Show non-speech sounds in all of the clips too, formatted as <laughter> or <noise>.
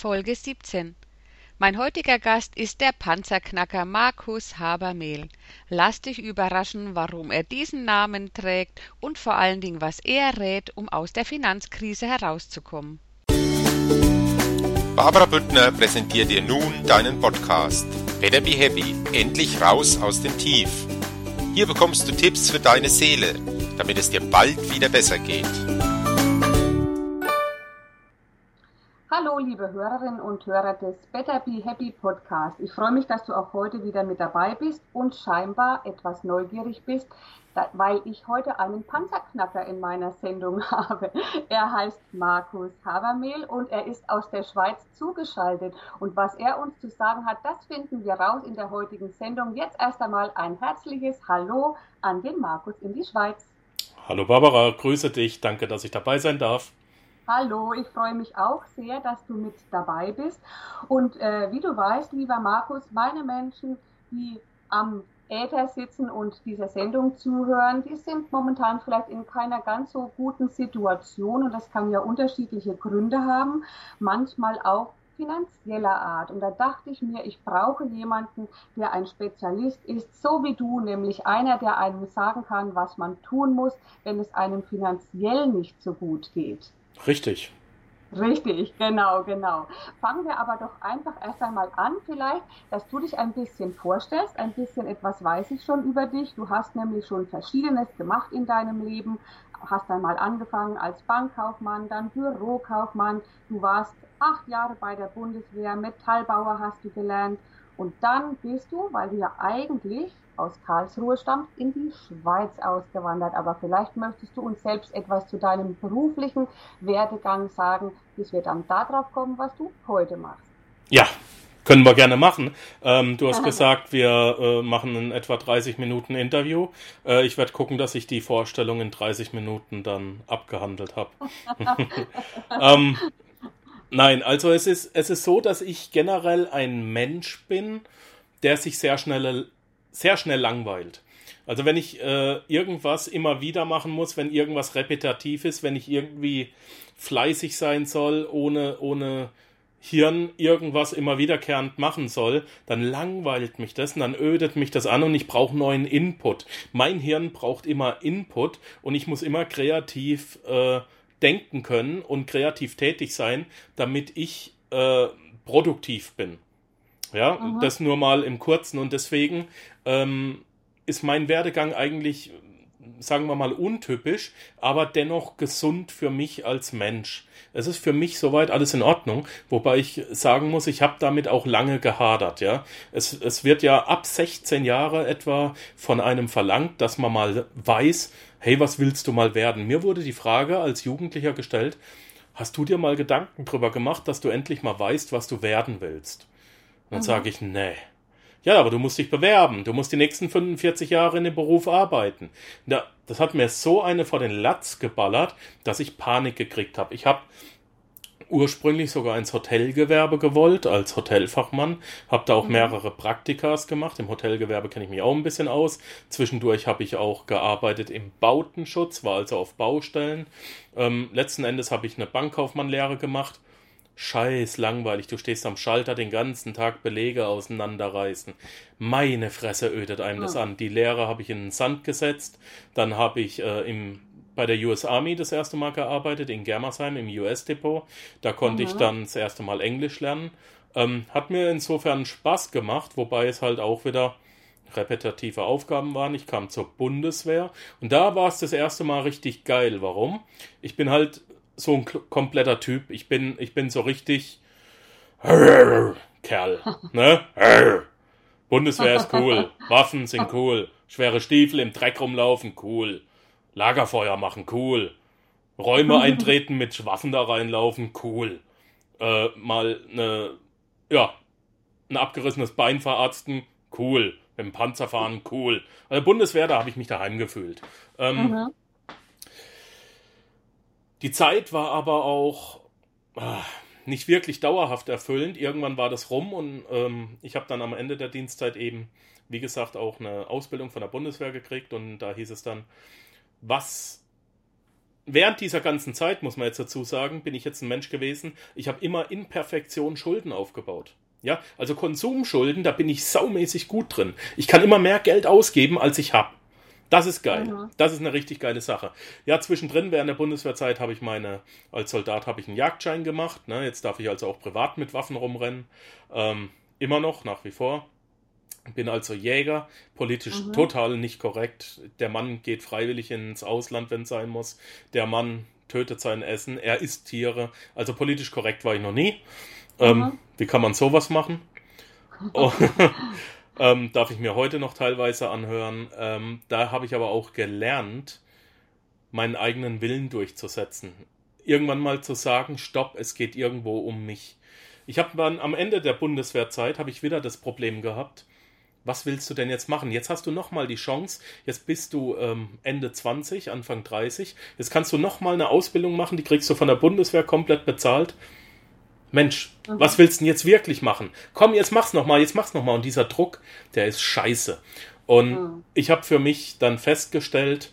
Folge 17. Mein heutiger Gast ist der Panzerknacker Markus Habermehl. Lass dich überraschen, warum er diesen Namen trägt und vor allen Dingen, was er rät, um aus der Finanzkrise herauszukommen. Barbara Büttner präsentiert dir nun deinen Podcast. Better be happy. Endlich raus aus dem Tief. Hier bekommst du Tipps für deine Seele, damit es dir bald wieder besser geht. Hallo, liebe Hörerinnen und Hörer des Better Be Happy Podcast. Ich freue mich, dass du auch heute wieder mit dabei bist und scheinbar etwas neugierig bist, weil ich heute einen Panzerknacker in meiner Sendung <laughs> habe. Er heißt Markus Habermehl und er ist aus der Schweiz zugeschaltet. Und was er uns zu sagen hat, das finden wir raus in der heutigen Sendung. Jetzt erst einmal ein herzliches Hallo an den Markus in die Schweiz. Hallo Barbara, grüße dich. Danke, dass ich dabei sein darf. Hallo, ich freue mich auch sehr, dass du mit dabei bist. Und äh, wie du weißt, lieber Markus, meine Menschen, die am Äther sitzen und dieser Sendung zuhören, die sind momentan vielleicht in keiner ganz so guten Situation und das kann ja unterschiedliche Gründe haben, manchmal auch finanzieller Art. Und da dachte ich mir, ich brauche jemanden, der ein Spezialist ist, so wie du, nämlich einer, der einem sagen kann, was man tun muss, wenn es einem finanziell nicht so gut geht. Richtig. Richtig, genau, genau. Fangen wir aber doch einfach erst einmal an, vielleicht, dass du dich ein bisschen vorstellst. Ein bisschen etwas weiß ich schon über dich. Du hast nämlich schon Verschiedenes gemacht in deinem Leben. Hast einmal angefangen als Bankkaufmann, dann Bürokaufmann. Du warst acht Jahre bei der Bundeswehr, Metallbauer hast du gelernt. Und dann bist du, weil du ja eigentlich aus Karlsruhe stammt, in die Schweiz ausgewandert. Aber vielleicht möchtest du uns selbst etwas zu deinem beruflichen Werdegang sagen, bis wir dann darauf kommen, was du heute machst. Ja, können wir gerne machen. Ähm, du hast <laughs> gesagt, wir äh, machen ein etwa 30 Minuten Interview. Äh, ich werde gucken, dass ich die Vorstellung in 30 Minuten dann abgehandelt habe. <laughs> ähm, nein, also es ist, es ist so, dass ich generell ein Mensch bin, der sich sehr schnell sehr schnell langweilt. Also wenn ich äh, irgendwas immer wieder machen muss, wenn irgendwas repetitiv ist, wenn ich irgendwie fleißig sein soll, ohne, ohne Hirn irgendwas immer wiederkehrend machen soll, dann langweilt mich das und dann ödet mich das an und ich brauche neuen Input. Mein Hirn braucht immer Input und ich muss immer kreativ äh, denken können und kreativ tätig sein, damit ich äh, produktiv bin. Ja, mhm. das nur mal im Kurzen und deswegen ähm, ist mein Werdegang eigentlich, sagen wir mal, untypisch, aber dennoch gesund für mich als Mensch. Es ist für mich soweit alles in Ordnung, wobei ich sagen muss, ich habe damit auch lange gehadert, ja. Es, es wird ja ab 16 Jahre etwa von einem verlangt, dass man mal weiß, hey, was willst du mal werden? Mir wurde die Frage als Jugendlicher gestellt, hast du dir mal Gedanken drüber gemacht, dass du endlich mal weißt, was du werden willst? Und dann mhm. sage ich, nee. Ja, aber du musst dich bewerben. Du musst die nächsten 45 Jahre in dem Beruf arbeiten. das hat mir so eine vor den Latz geballert, dass ich Panik gekriegt habe. Ich habe ursprünglich sogar ins Hotelgewerbe gewollt, als Hotelfachmann. Habe da auch mhm. mehrere Praktikas gemacht. Im Hotelgewerbe kenne ich mich auch ein bisschen aus. Zwischendurch habe ich auch gearbeitet im Bautenschutz, war also auf Baustellen. Ähm, letzten Endes habe ich eine Bankkaufmannlehre gemacht Scheiß langweilig, du stehst am Schalter den ganzen Tag Belege auseinanderreißen. Meine Fresse ödet einem das an. Die Lehre habe ich in den Sand gesetzt. Dann habe ich äh, im, bei der US Army das erste Mal gearbeitet, in Germersheim im US-Depot. Da konnte mhm. ich dann das erste Mal Englisch lernen. Ähm, hat mir insofern Spaß gemacht, wobei es halt auch wieder repetitive Aufgaben waren. Ich kam zur Bundeswehr und da war es das erste Mal richtig geil. Warum? Ich bin halt so ein kompletter Typ. Ich bin, ich bin so richtig Kerl. <laughs> Ne? Bundeswehr ist cool. Waffen sind cool. Schwere Stiefel im Dreck rumlaufen, cool. Lagerfeuer machen, cool. Räume <laughs> eintreten mit Waffen da reinlaufen, cool. Äh, mal eine, ja, ein abgerissenes Bein verarzten, cool. Mit dem Panzer fahren, cool. Also Bundeswehr, da habe ich mich daheim gefühlt. Ähm, mhm. Die Zeit war aber auch ah, nicht wirklich dauerhaft erfüllend. Irgendwann war das rum und ähm, ich habe dann am Ende der Dienstzeit eben, wie gesagt, auch eine Ausbildung von der Bundeswehr gekriegt und da hieß es dann, was während dieser ganzen Zeit, muss man jetzt dazu sagen, bin ich jetzt ein Mensch gewesen, ich habe immer in Perfektion Schulden aufgebaut. Ja, also Konsumschulden, da bin ich saumäßig gut drin. Ich kann immer mehr Geld ausgeben, als ich habe. Das ist geil. Mhm. Das ist eine richtig geile Sache. Ja, zwischendrin während der Bundeswehrzeit habe ich meine, als Soldat habe ich einen Jagdschein gemacht. Ne? Jetzt darf ich also auch privat mit Waffen rumrennen. Ähm, immer noch, nach wie vor. Bin also Jäger, politisch mhm. total nicht korrekt. Der Mann geht freiwillig ins Ausland, wenn es sein muss. Der Mann tötet sein Essen, er isst Tiere. Also politisch korrekt war ich noch nie. Ähm, mhm. Wie kann man sowas machen? <laughs> Oh. <laughs> Ähm, darf ich mir heute noch teilweise anhören. Ähm, da habe ich aber auch gelernt, meinen eigenen Willen durchzusetzen. Irgendwann mal zu sagen, stopp, es geht irgendwo um mich. Ich habe dann am Ende der Bundeswehrzeit habe ich wieder das Problem gehabt. Was willst du denn jetzt machen? Jetzt hast du noch mal die Chance. Jetzt bist du ähm, Ende 20, Anfang 30. Jetzt kannst du noch mal eine Ausbildung machen. Die kriegst du von der Bundeswehr komplett bezahlt. Mensch, mhm. was willst du denn jetzt wirklich machen? Komm, jetzt mach's nochmal, jetzt mach's nochmal. Und dieser Druck, der ist scheiße. Und mhm. ich habe für mich dann festgestellt,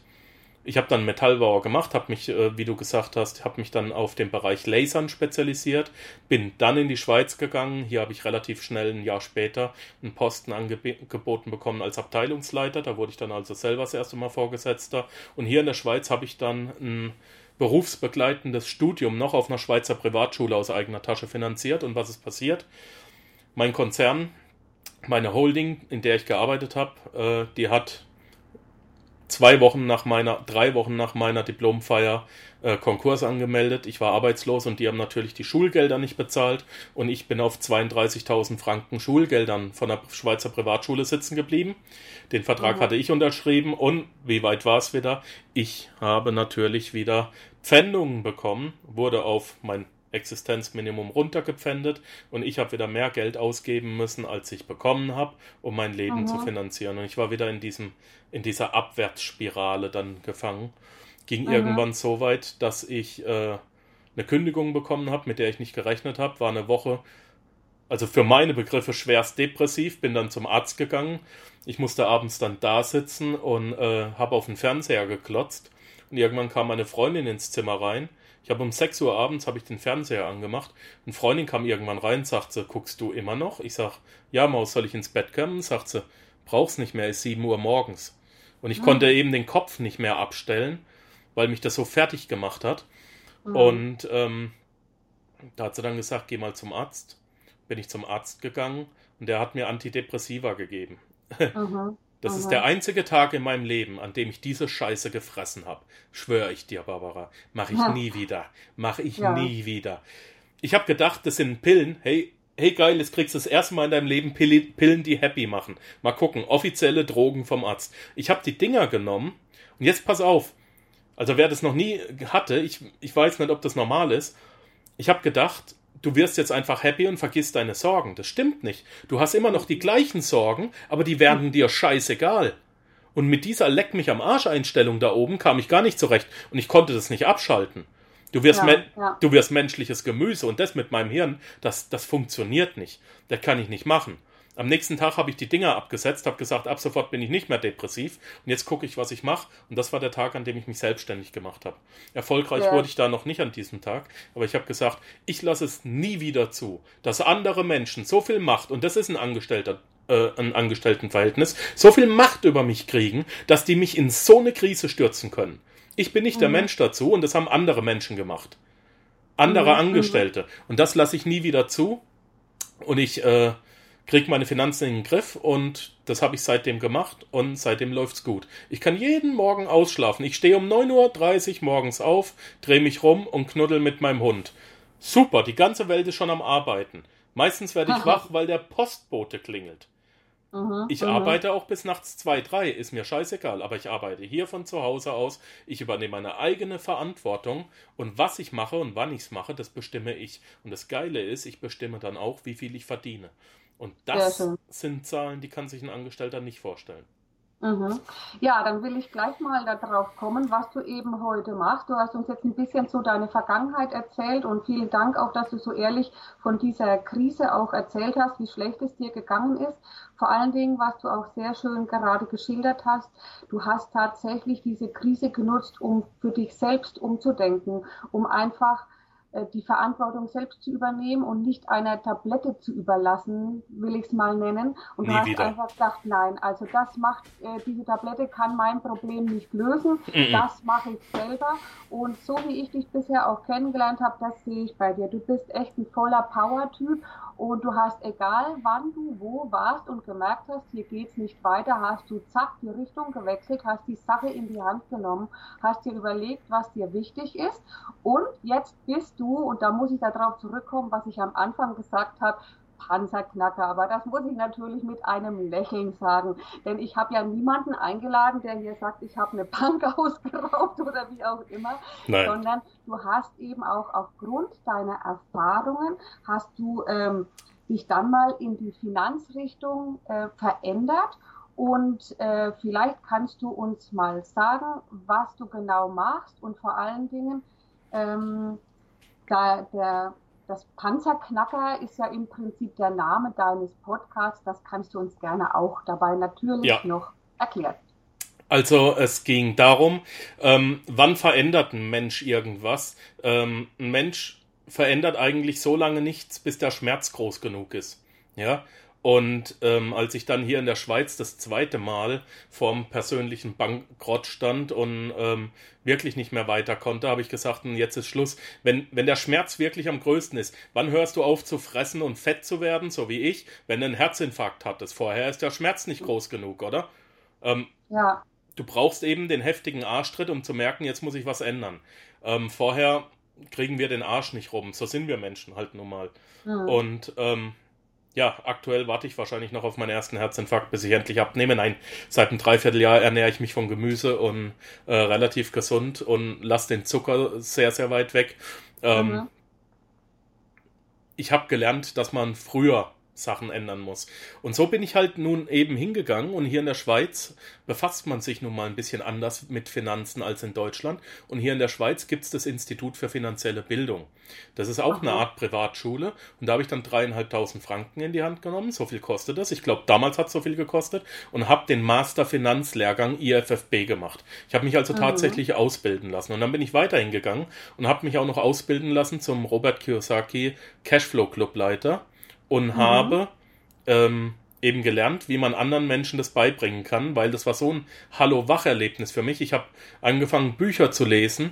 ich habe dann Metallbauer gemacht, habe mich, äh, wie du gesagt hast, habe mich dann auf den Bereich Lasern spezialisiert, bin dann in die Schweiz gegangen. Hier habe ich relativ schnell ein Jahr später einen Posten angeboten bekommen als Abteilungsleiter. Da wurde ich dann also selber das erste Mal Vorgesetzter. Und hier in der Schweiz habe ich dann ein berufsbegleitendes Studium noch auf einer Schweizer Privatschule aus eigener Tasche finanziert. Und was ist passiert? Mein Konzern, meine Holding, in der ich gearbeitet habe, äh, die hat zwei Wochen nach meiner, drei Wochen nach meiner Diplomfeier äh, Konkurs angemeldet. Ich war arbeitslos und die haben natürlich die Schulgelder nicht bezahlt und ich bin auf 32.000 Franken Schulgeldern von der Schweizer Privatschule sitzen geblieben. Den Vertrag mhm. hatte ich unterschrieben und wie weit war es wieder? Ich habe natürlich wieder Pfändungen bekommen, wurde auf mein Existenzminimum runtergepfändet und ich habe wieder mehr Geld ausgeben müssen, als ich bekommen habe, um mein Leben mhm. zu finanzieren. Und ich war wieder in diesem, in dieser Abwärtsspirale dann gefangen. Ging mhm. irgendwann so weit, dass ich äh, eine Kündigung bekommen habe, mit der ich nicht gerechnet habe. War eine Woche, also für meine Begriffe schwerst depressiv, bin dann zum Arzt gegangen. Ich musste abends dann da sitzen und äh, habe auf den Fernseher geklotzt. Und irgendwann kam meine Freundin ins Zimmer rein ich habe um 6 Uhr abends habe ich den Fernseher angemacht. Eine Freundin kam irgendwann rein und sagte, guckst du immer noch? Ich sag, ja, Maus, soll ich ins Bett kommen? Sagt sie, brauch's nicht mehr, ist 7 Uhr morgens. Und ich mhm. konnte eben den Kopf nicht mehr abstellen, weil mich das so fertig gemacht hat. Mhm. Und ähm, da hat sie dann gesagt, geh mal zum Arzt. Bin ich zum Arzt gegangen und der hat mir Antidepressiva gegeben. <laughs> Mhm. Das Aha. ist der einzige Tag in meinem Leben, an dem ich diese Scheiße gefressen habe. Schwöre ich dir, Barbara. Mach ich ja. nie wieder. Mach ich ja. nie wieder. Ich habe gedacht, das sind Pillen. Hey, hey geil, jetzt kriegst du das erste Mal in deinem Leben Pillen, die happy machen. Mal gucken, offizielle Drogen vom Arzt. Ich habe die Dinger genommen und jetzt pass auf. Also wer das noch nie hatte, ich, ich weiß nicht, ob das normal ist. Ich habe gedacht, du wirst jetzt einfach happy und vergisst deine Sorgen. Das stimmt nicht. Du hast immer noch die gleichen Sorgen, aber die werden dir scheißegal. Und mit dieser Leck mich am Arsch Einstellung da oben kam ich gar nicht zurecht und ich konnte das nicht abschalten. Du wirst, ja, ja. du wirst menschliches Gemüse und das mit meinem Hirn, das, das funktioniert nicht. Das kann ich nicht machen. Am nächsten Tag habe ich die Dinger abgesetzt, habe gesagt, ab sofort bin ich nicht mehr depressiv und jetzt gucke ich, was ich mache. Und das war der Tag, an dem ich mich selbstständig gemacht habe. Erfolgreich ja. wurde ich da noch nicht an diesem Tag, aber ich habe gesagt, ich lasse es nie wieder zu, dass andere Menschen so viel Macht, und das ist ein Angestellter, äh, ein Angestelltenverhältnis, so viel Macht über mich kriegen, dass die mich in so eine Krise stürzen können. Ich bin nicht mhm. der Mensch dazu und das haben andere Menschen gemacht. Andere mhm. Angestellte. Und das lasse ich nie wieder zu. Und ich äh, kriege meine Finanzen in den Griff und das habe ich seitdem gemacht und seitdem läuft's gut. Ich kann jeden Morgen ausschlafen. Ich stehe um 9.30 Uhr morgens auf, drehe mich rum und knuddel mit meinem Hund. Super, die ganze Welt ist schon am Arbeiten. Meistens werde ich Aha. <laughs> wach, weil der Postbote klingelt. Aha, ich aha. arbeite auch bis nachts 2, 3, ist mir scheißegal, aber ich arbeite hier von zu Hause aus. Ich übernehme meine eigene Verantwortung und was ich mache und wann ich es mache, das bestimme ich. Und das Geile ist, ich bestimme dann auch, wie viel ich verdiene. Und das sind Zahlen, die kann sich ein Angestellter nicht vorstellen. Mhm. Ja, dann will ich gleich mal darauf kommen, was du eben heute machst. Du hast uns jetzt ein bisschen so deine Vergangenheit erzählt und vielen Dank auch, dass du so ehrlich von dieser Krise auch erzählt hast, wie schlecht es dir gegangen ist. Vor allen Dingen, was du auch sehr schön gerade geschildert hast, du hast tatsächlich diese Krise genutzt, um für dich selbst umzudenken, um einfach die Verantwortung selbst zu übernehmen und nicht einer Tablette zu überlassen, will ich es mal nennen. Und Nie du hast wieder. einfach gesagt, nein, also das macht, äh, diese Tablette kann mein Problem nicht lösen, Mhm. das mache ich selber. Und so wie ich dich bisher auch kennengelernt habe, das sehe ich bei dir. Du bist echt ein voller Power-Typ und du hast, egal wann du wo warst und gemerkt hast, hier geht's nicht weiter, hast du zack die Richtung gewechselt, hast die Sache in die Hand genommen, hast dir überlegt, was dir wichtig ist. Und jetzt bist du, und da muss ich darauf zurückkommen, was ich am Anfang gesagt habe, Panzerknacker, aber das muss ich natürlich mit einem Lächeln sagen, denn ich habe ja niemanden eingeladen, der hier sagt, ich habe eine Bank <laughs> ausgeraubt oder wie auch immer, Nein. sondern du hast eben auch aufgrund deiner Erfahrungen, hast du ähm, dich dann mal in die Finanzrichtung äh, verändert. Und äh, vielleicht kannst du uns mal sagen, was du genau machst und vor allen Dingen, ähm, da der, das Panzerknacker ist ja im Prinzip der Name deines Podcasts, das kannst du uns gerne auch dabei natürlich Ja. noch erklären. Also es ging darum, ähm, wann verändert ein Mensch irgendwas? Ähm, ein Mensch verändert eigentlich so lange nichts, bis der Schmerz groß genug ist. Ja. Und ähm, als ich dann hier in der Schweiz das zweite Mal vorm persönlichen Bankrott stand und ähm, wirklich nicht mehr weiter konnte, habe ich gesagt, "Hm, jetzt ist Schluss. Wenn, wenn der Schmerz wirklich am größten ist, wann hörst du auf zu fressen und fett zu werden, so wie ich, wenn du einen Herzinfarkt hattest? Vorher ist der Schmerz nicht groß genug, oder? Ähm, Ja, du brauchst eben den heftigen Arschtritt, um zu merken, jetzt muss ich was ändern. Ähm, vorher kriegen wir den Arsch nicht rum. So sind wir Menschen halt nun mal. hm. Und ähm, ja, aktuell warte ich wahrscheinlich noch auf meinen ersten Herzinfarkt, bis ich endlich abnehme. Nein, seit einem Dreivierteljahr ernähre ich mich von Gemüse und äh, relativ gesund und lasse den Zucker sehr, sehr weit weg. Ähm, Mhm. ich habe gelernt, dass man früher Sachen ändern muss. Und so bin ich halt nun eben hingegangen und hier in der Schweiz befasst man sich nun mal ein bisschen anders mit Finanzen als in Deutschland. Und hier in der Schweiz gibt es das Institut für finanzielle Bildung. Das ist auch Aha. eine Art Privatschule. Und da habe ich dann dreieinhalbtausend Franken in die Hand genommen. So viel kostet das. Ich glaube, damals hat es so viel gekostet. Und habe den Master Finanzlehrgang IFFB gemacht. Ich habe mich also Mhm. tatsächlich ausbilden lassen. Und dann bin ich weiterhin gegangen und habe mich auch noch ausbilden lassen zum Robert Kiyosaki Cashflow Clubleiter und habe ähm, eben gelernt, wie man anderen Menschen das beibringen kann, weil das war so ein Hallo-Wach-Erlebnis für mich. Ich habe angefangen, Bücher zu lesen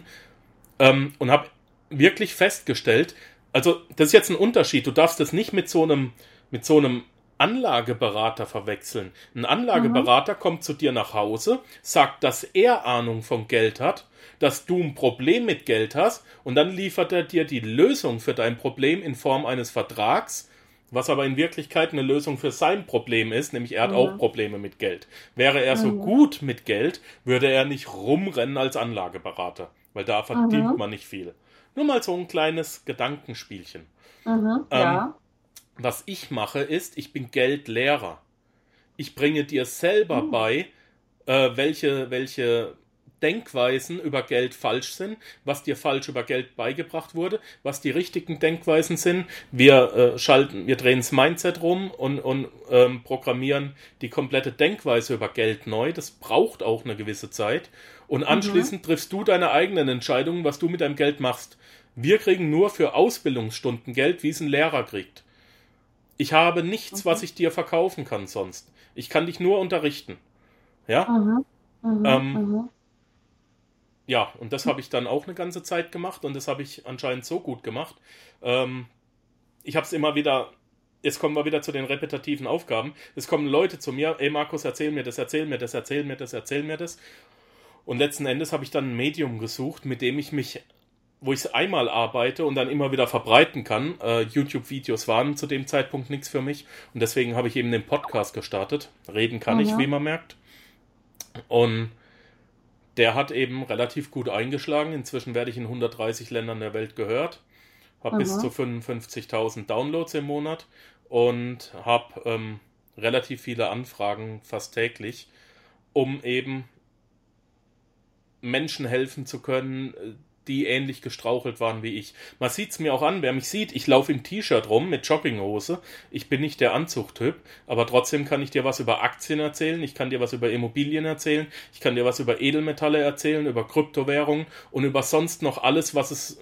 ähm, und habe wirklich festgestellt, also das ist jetzt ein Unterschied. Du darfst das nicht mit so einem, mit so einem Anlageberater verwechseln. Ein Anlageberater kommt zu dir nach Hause, sagt, dass er Ahnung von Geld hat, dass du ein Problem mit Geld hast und dann liefert er dir die Lösung für dein Problem in Form eines Vertrags, was aber in Wirklichkeit eine Lösung für sein Problem ist, nämlich er hat Mhm. auch Probleme mit Geld. Wäre er so Mhm. gut mit Geld, würde er nicht rumrennen als Anlageberater, weil da verdient Mhm. man nicht viel. Nur mal so ein kleines Gedankenspielchen. Mhm. Ähm, ja. Was ich mache, ist, ich bin Geldlehrer. Ich bringe dir selber Mhm. bei, äh, welche, welche Denkweisen über Geld falsch sind, was dir falsch über Geld beigebracht wurde, was die richtigen Denkweisen sind. Wir äh, schalten, wir drehen das Mindset rum und, und ähm, programmieren die komplette Denkweise über Geld neu. Das braucht auch eine gewisse Zeit. Und anschließend triffst du deine eigenen Entscheidungen, was du mit deinem Geld machst. Wir kriegen nur für Ausbildungsstunden Geld, wie es ein Lehrer kriegt. Ich habe nichts, was ich dir verkaufen kann sonst. Ich kann dich nur unterrichten. Ja? Mhm. Mhm. ähm, mhm. Ja, und das habe ich dann auch eine ganze Zeit gemacht und das habe ich anscheinend so gut gemacht. Ähm, ich habe es immer wieder, jetzt kommen wir wieder zu den repetitiven Aufgaben. Es kommen Leute zu mir, ey Markus, erzähl mir das, erzähl mir das, erzähl mir das, erzähl mir das. Und letzten Endes habe ich dann ein Medium gesucht, mit dem ich mich, wo ich es einmal arbeite und dann immer wieder verbreiten kann. Äh, YouTube-Videos waren zu dem Zeitpunkt nichts für mich und deswegen habe ich eben den Podcast gestartet. Reden kann ich, Mhm. wie man merkt. Und der hat eben relativ gut eingeschlagen. Inzwischen werde ich in 130 Ländern der Welt gehört. Habe bis zu 55.000 Downloads im Monat und habe ähm, relativ viele Anfragen fast täglich. um eben Menschen helfen zu können, die ähnlich gestrauchelt waren wie ich. Man sieht es mir auch an, wer mich sieht. Ich laufe im T-Shirt rum mit Jogginghose. Ich bin nicht der Anzugtyp, aber trotzdem kann ich dir was über Aktien erzählen. Ich kann dir was über Immobilien erzählen. Ich kann dir was über Edelmetalle erzählen, über Kryptowährungen und über sonst noch alles, was es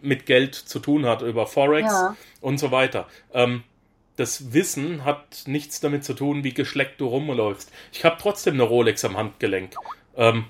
mit Geld zu tun hat, über Forex ja. und so weiter. Ähm, das Wissen hat nichts damit zu tun, wie geschleckt du rumläufst. Ich habe trotzdem eine Rolex am Handgelenk. Ähm,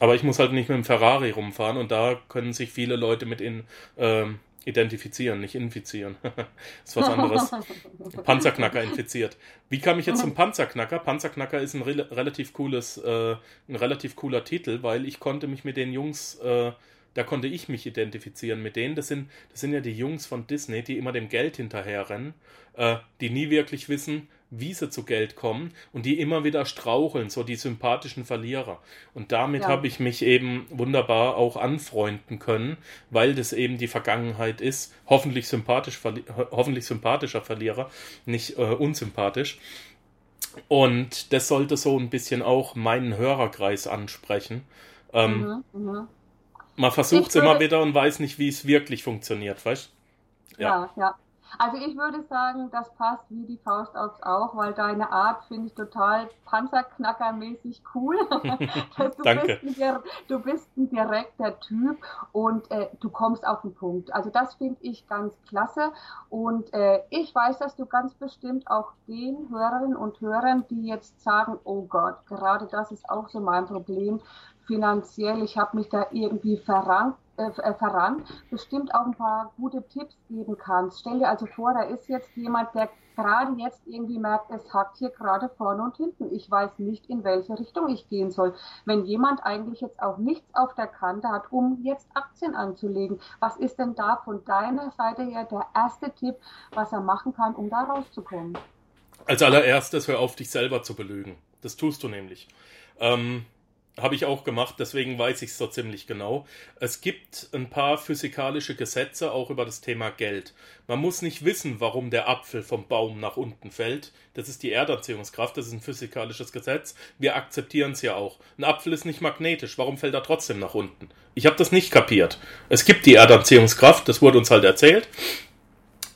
aber ich muss halt nicht mit dem Ferrari rumfahren und da können sich viele Leute mit in, ähm, identifizieren, nicht infizieren. das <laughs> ist was anderes. <laughs> Panzerknacker infiziert. Wie kam ich jetzt zum Panzerknacker? Panzerknacker ist ein re relativ cooles, äh, ein relativ cooler Titel, weil ich konnte mich mit den Jungs, äh, da konnte ich mich identifizieren mit denen. Das sind, das sind ja die Jungs von Disney, die immer dem Geld hinterherrennen, äh, die nie wirklich wissen, wie sie zu Geld kommen und die immer wieder straucheln, so die sympathischen Verlierer. Und damit ja. habe ich mich eben wunderbar auch anfreunden können, weil das eben die Vergangenheit ist. Hoffentlich, sympathisch, hoffentlich sympathischer Verlierer, nicht äh, unsympathisch. Und das sollte so ein bisschen auch meinen Hörerkreis ansprechen. Ähm, mhm, mh. Man versucht es immer wieder und weiß nicht, wie es wirklich funktioniert, weißt Ja, ja. ja. Also ich würde sagen, das passt wie die Faust aufs Auge, weil deine Art finde ich total panzerknackermäßig cool. <laughs> <laughs> du, Danke. Bist ein, du bist ein direkter Typ und äh, du kommst auf den Punkt. Also das finde ich ganz klasse und äh, ich weiß, dass du ganz bestimmt auch den Hörerinnen und Hörern, die jetzt sagen, oh Gott, gerade das ist auch so mein Problem, finanziell, ich habe mich da irgendwie verrannt, äh, äh, verrannt, bestimmt auch ein paar gute Tipps geben kannst. Stell dir also vor, da ist jetzt jemand, der gerade jetzt irgendwie merkt, es hackt hier gerade vorne und hinten. Ich weiß nicht, in welche Richtung ich gehen soll. Wenn jemand eigentlich jetzt auch nichts auf der Kante hat, um jetzt Aktien anzulegen, was ist denn da von deiner Seite her der erste Tipp, was er machen kann, um da rauszukommen? Als allererstes hör auf, dich selber zu belügen. Das tust du nämlich. Ähm, habe ich auch gemacht, deswegen weiß ich es so ziemlich genau. Es gibt ein paar physikalische Gesetze auch über das Thema Geld. Man muss nicht wissen, warum der Apfel vom Baum nach unten fällt. Das ist die Erdanziehungskraft, das ist ein physikalisches Gesetz. Wir akzeptieren es ja auch. Ein Apfel ist nicht magnetisch, warum fällt er trotzdem nach unten? Ich habe das nicht kapiert. Es gibt die Erdanziehungskraft, das wurde uns halt erzählt.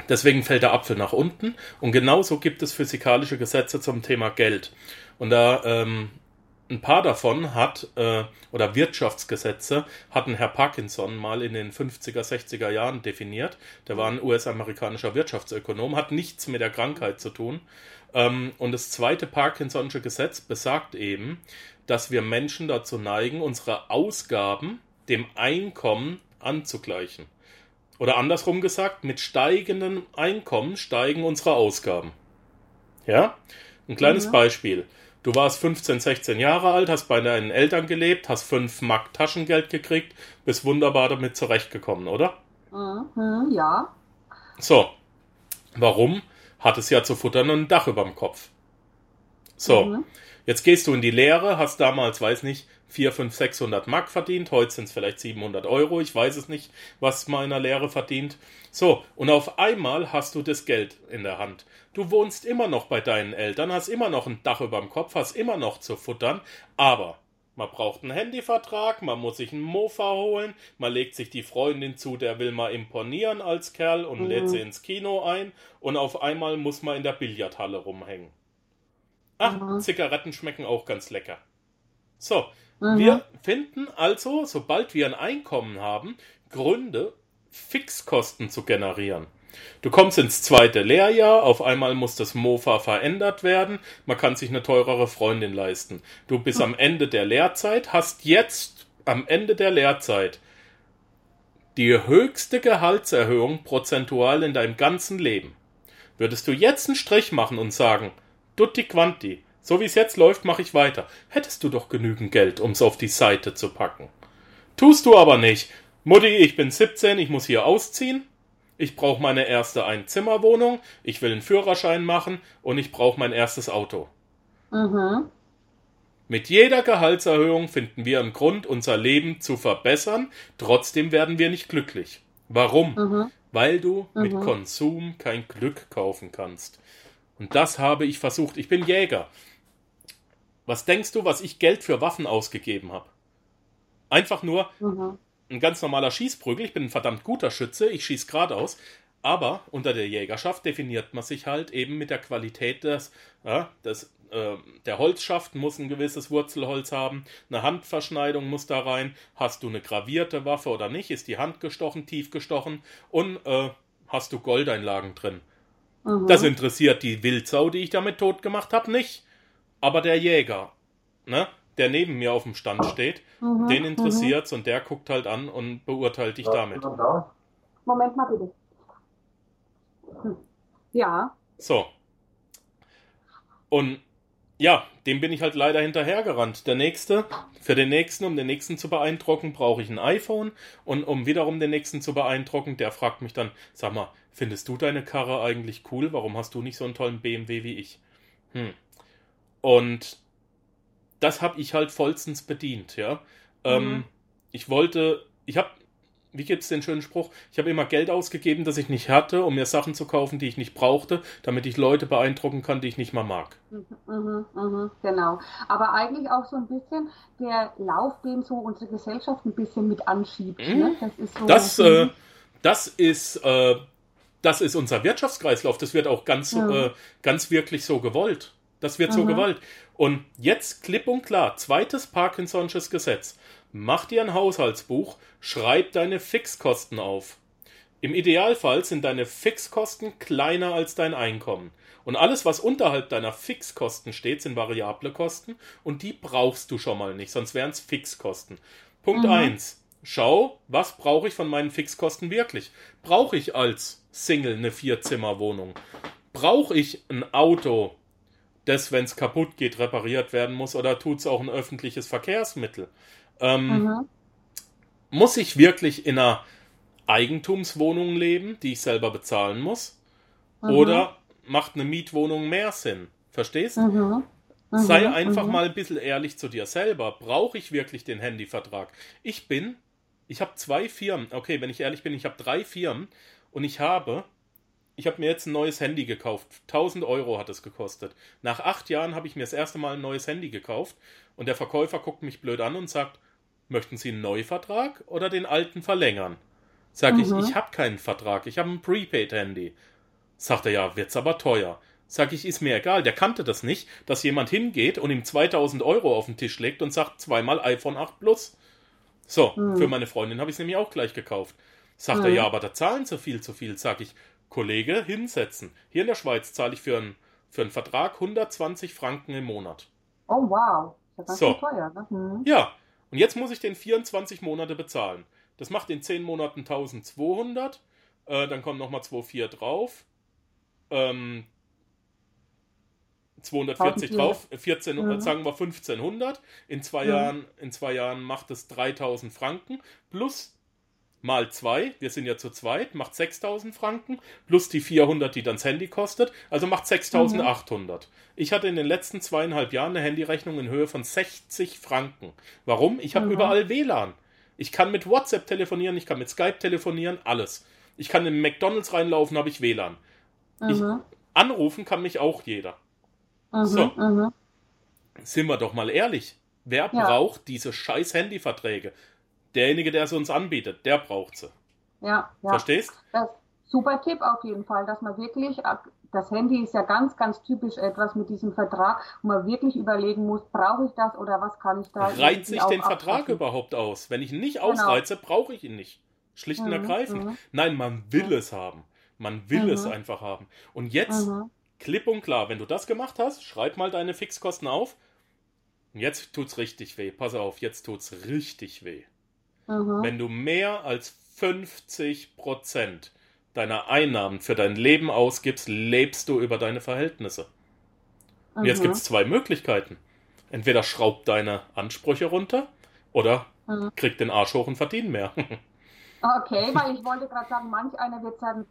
Deswegen fällt der Apfel nach unten. Und genauso gibt es physikalische Gesetze zum Thema Geld. Und da ähm, ein paar davon hat, äh, oder Wirtschaftsgesetze, hatten Herr Parkinson mal in den 50er, 60er Jahren definiert. Der war ein US-amerikanischer Wirtschaftsökonom, hat nichts mit der Krankheit zu tun. Ähm, und das zweite Parkinson'sche Gesetz besagt eben, dass wir Menschen dazu neigen, unsere Ausgaben dem Einkommen anzugleichen. Oder andersrum gesagt, mit steigendem Einkommen steigen unsere Ausgaben. Ja? Ein kleines ja. Beispiel. Du warst 15, 16 Jahre alt, hast bei deinen Eltern gelebt, hast 5 Mark Taschengeld gekriegt, bist wunderbar damit zurechtgekommen, oder? Mhm, ja. So. Warum? Hattest ja zu futtern und ein Dach über dem Kopf. So. Mhm. Jetzt gehst du in die Lehre, hast damals, weiß nicht, 4, 5, 600 Mark verdient. Heute sind es vielleicht 700 Euro. Ich weiß es nicht, was man in der Lehre verdient. So, und auf einmal hast du das Geld in der Hand. Du wohnst immer noch bei deinen Eltern, hast immer noch ein Dach über dem Kopf, hast immer noch zu futtern, aber man braucht einen Handyvertrag, man muss sich einen Mofa holen, man legt sich die Freundin zu, der will mal imponieren als Kerl und mhm. lädt sie ins Kino ein und auf einmal muss man in der Billardhalle rumhängen. Ach, mhm. Zigaretten schmecken auch ganz lecker. So, mhm. wir finden also, sobald wir ein Einkommen haben, Gründe, Fixkosten zu generieren. Du kommst ins zweite Lehrjahr, auf einmal muss das Mofa verändert werden, man kann sich eine teurere Freundin leisten. Du bist am Ende der Lehrzeit, hast jetzt am Ende der Lehrzeit die höchste Gehaltserhöhung prozentual in deinem ganzen Leben. Würdest du jetzt einen Strich machen und sagen, Tutti quanti. So wie es jetzt läuft, mache ich weiter. Hättest du doch genügend Geld, um es auf die Seite zu packen. Tust du aber nicht. Mutti, ich bin 17, ich muss hier ausziehen. Ich brauche meine erste Einzimmerwohnung, ich will einen Führerschein machen und ich brauche mein erstes Auto. Mhm. Mit jeder Gehaltserhöhung finden wir einen Grund, unser Leben zu verbessern, trotzdem werden wir nicht glücklich. Warum? Mhm. Weil du mhm. mit Konsum kein Glück kaufen kannst. Und das habe ich versucht. Ich bin Jäger. Was denkst du, was ich Geld für Waffen ausgegeben habe? Einfach nur mhm. Ein ganz normaler Schießprügel. Ich bin ein verdammt guter Schütze, ich schieße geradeaus. Aber unter der Jägerschaft definiert man sich halt eben mit der Qualität des, ja, des äh, der Holzschaft muss ein gewisses Wurzelholz haben, eine Handverschneidung muss da rein, hast du eine gravierte Waffe oder nicht, ist die Hand gestochen, tief gestochen und äh, hast du Goldeinlagen drin. Mhm. Das interessiert die Wildsau, die ich damit tot gemacht habe, nicht. Aber der Jäger, ne, der neben mir auf dem Stand steht, mhm. den interessiert's mhm. und der guckt halt an und beurteilt dich damit. Moment mal bitte. Hm. Ja. So. Und ja, dem bin ich halt leider hinterhergerannt. Der nächste, für den nächsten, um den nächsten zu beeindrucken, brauche ich ein iPhone. Und um wiederum den nächsten zu beeindrucken, der fragt mich dann, sag mal, findest du deine Karre eigentlich cool? Warum hast du nicht so einen tollen BMW wie ich? Hm. Und das habe ich halt vollstens bedient, ja. Ähm, mhm. Ich wollte, ich habe wie gibt es den schönen Spruch? Ich habe immer Geld ausgegeben, das ich nicht hatte, um mir Sachen zu kaufen, die ich nicht brauchte, damit ich Leute beeindrucken kann, die ich nicht mal mag. Mhm, mhm, mhm, genau. Aber eigentlich auch so ein bisschen der Lauf, den so unsere Gesellschaft ein bisschen mit anschiebt. Mhm. Ne? Das ist so. Das, äh, das ist. Äh, das ist unser Wirtschaftskreislauf. Das wird auch ganz, äh, ganz wirklich so gewollt. Das wird so gewollt. Und jetzt klipp und klar, zweites Parkinson'sches Gesetz. Mach dir ein Haushaltsbuch, schreib deine Fixkosten auf. Im Idealfall sind deine Fixkosten kleiner als dein Einkommen. Und alles, was unterhalb deiner Fixkosten steht, sind variable Kosten und die brauchst du schon mal nicht, sonst wären es Fixkosten. Punkt mhm. 1. Schau, was brauche ich von meinen Fixkosten wirklich? Brauche ich als Single eine Vierzimmerwohnung? Brauche ich ein Auto, das, wenn es kaputt geht, repariert werden muss oder tut es auch ein öffentliches Verkehrsmittel? Ähm, mhm. Muss ich wirklich in einer Eigentumswohnung leben, die ich selber bezahlen muss? Mhm. Oder macht eine Mietwohnung mehr Sinn? Verstehst? Mhm. mhm. Sei einfach mhm. mal ein bisschen ehrlich zu dir selber. Brauche ich wirklich den Handyvertrag? Ich bin, ich habe zwei Firmen. Okay, wenn ich ehrlich bin, ich habe drei Firmen und ich habe ich habe mir jetzt ein neues Handy gekauft. 1000 Euro hat es gekostet. Nach acht Jahren habe ich mir das erste Mal ein neues Handy gekauft und der Verkäufer guckt mich blöd an und sagt, möchten Sie einen Neuvertrag oder den alten verlängern? Sag mhm. ich, ich habe keinen Vertrag, ich habe ein Prepaid-Handy. Sagt er, ja, wird's aber teuer. Sag ich, ist mir egal, der kannte das nicht, dass jemand hingeht und ihm 2000 Euro auf den Tisch legt und sagt zweimal iPhone 8 Plus. So, mhm. für meine Freundin habe ich es nämlich auch gleich gekauft. Sagt mhm. er, ja, aber da zahlen zu viel, zu viel. Sag ich, Kollege, hinsetzen. Hier in der Schweiz zahle ich für einen, für einen Vertrag 120 Franken im Monat. Oh, wow. Das ist so. teuer, ne? Mhm. Ja, und jetzt muss ich den 24 Monate bezahlen. Das macht in 10 Monaten 1200. Äh, dann kommen nochmal 2,4 drauf. Ähm, 240 drauf, 14, mhm. sagen wir 1500. In zwei, mhm. Jahren, in zwei Jahren macht es 3000 Franken plus mal 2, wir sind ja zu zweit, macht 6000 Franken, plus die 400, die dann das Handy kostet, also macht 6800. Mhm. Ich hatte in den letzten zweieinhalb Jahren eine Handyrechnung in Höhe von 60 Franken. Warum? Ich habe mhm. überall WLAN. Ich kann mit WhatsApp telefonieren, ich kann mit Skype telefonieren, alles. Ich kann in McDonalds reinlaufen, habe ich WLAN. Mhm. Ich, anrufen kann mich auch jeder. Mhm, so. Mhm. Sind wir doch mal ehrlich. Wer ja. braucht diese scheiß Handyverträge? Derjenige, der es uns anbietet, der braucht sie. Ja, ja. Verstehst? Das, super Tipp auf jeden Fall, dass man wirklich, das Handy ist ja ganz, ganz typisch etwas mit diesem Vertrag, wo man wirklich überlegen muss, brauche ich das oder was kann ich da? Reizt sich den Vertrag abpassen? überhaupt aus? Wenn ich ihn nicht genau. ausreize, brauche ich ihn nicht. Schlicht und mhm, ergreifend. Mhm. Nein, man will mhm. es haben. Man will mhm. es einfach haben. Und jetzt, mhm. klipp und klar, wenn du das gemacht hast, schreib mal deine Fixkosten auf. Jetzt tut's richtig weh. Pass auf, jetzt tut's richtig weh. Mhm. Wenn du mehr als 50 Prozent deiner Einnahmen für dein Leben ausgibst, lebst du über deine Verhältnisse. Und jetzt gibt es zwei Möglichkeiten. Entweder schraubt deine Ansprüche runter oder mhm. kriegt den Arsch hoch und verdient mehr. <laughs> okay, weil ich wollte gerade sagen, manch einer wird sagen,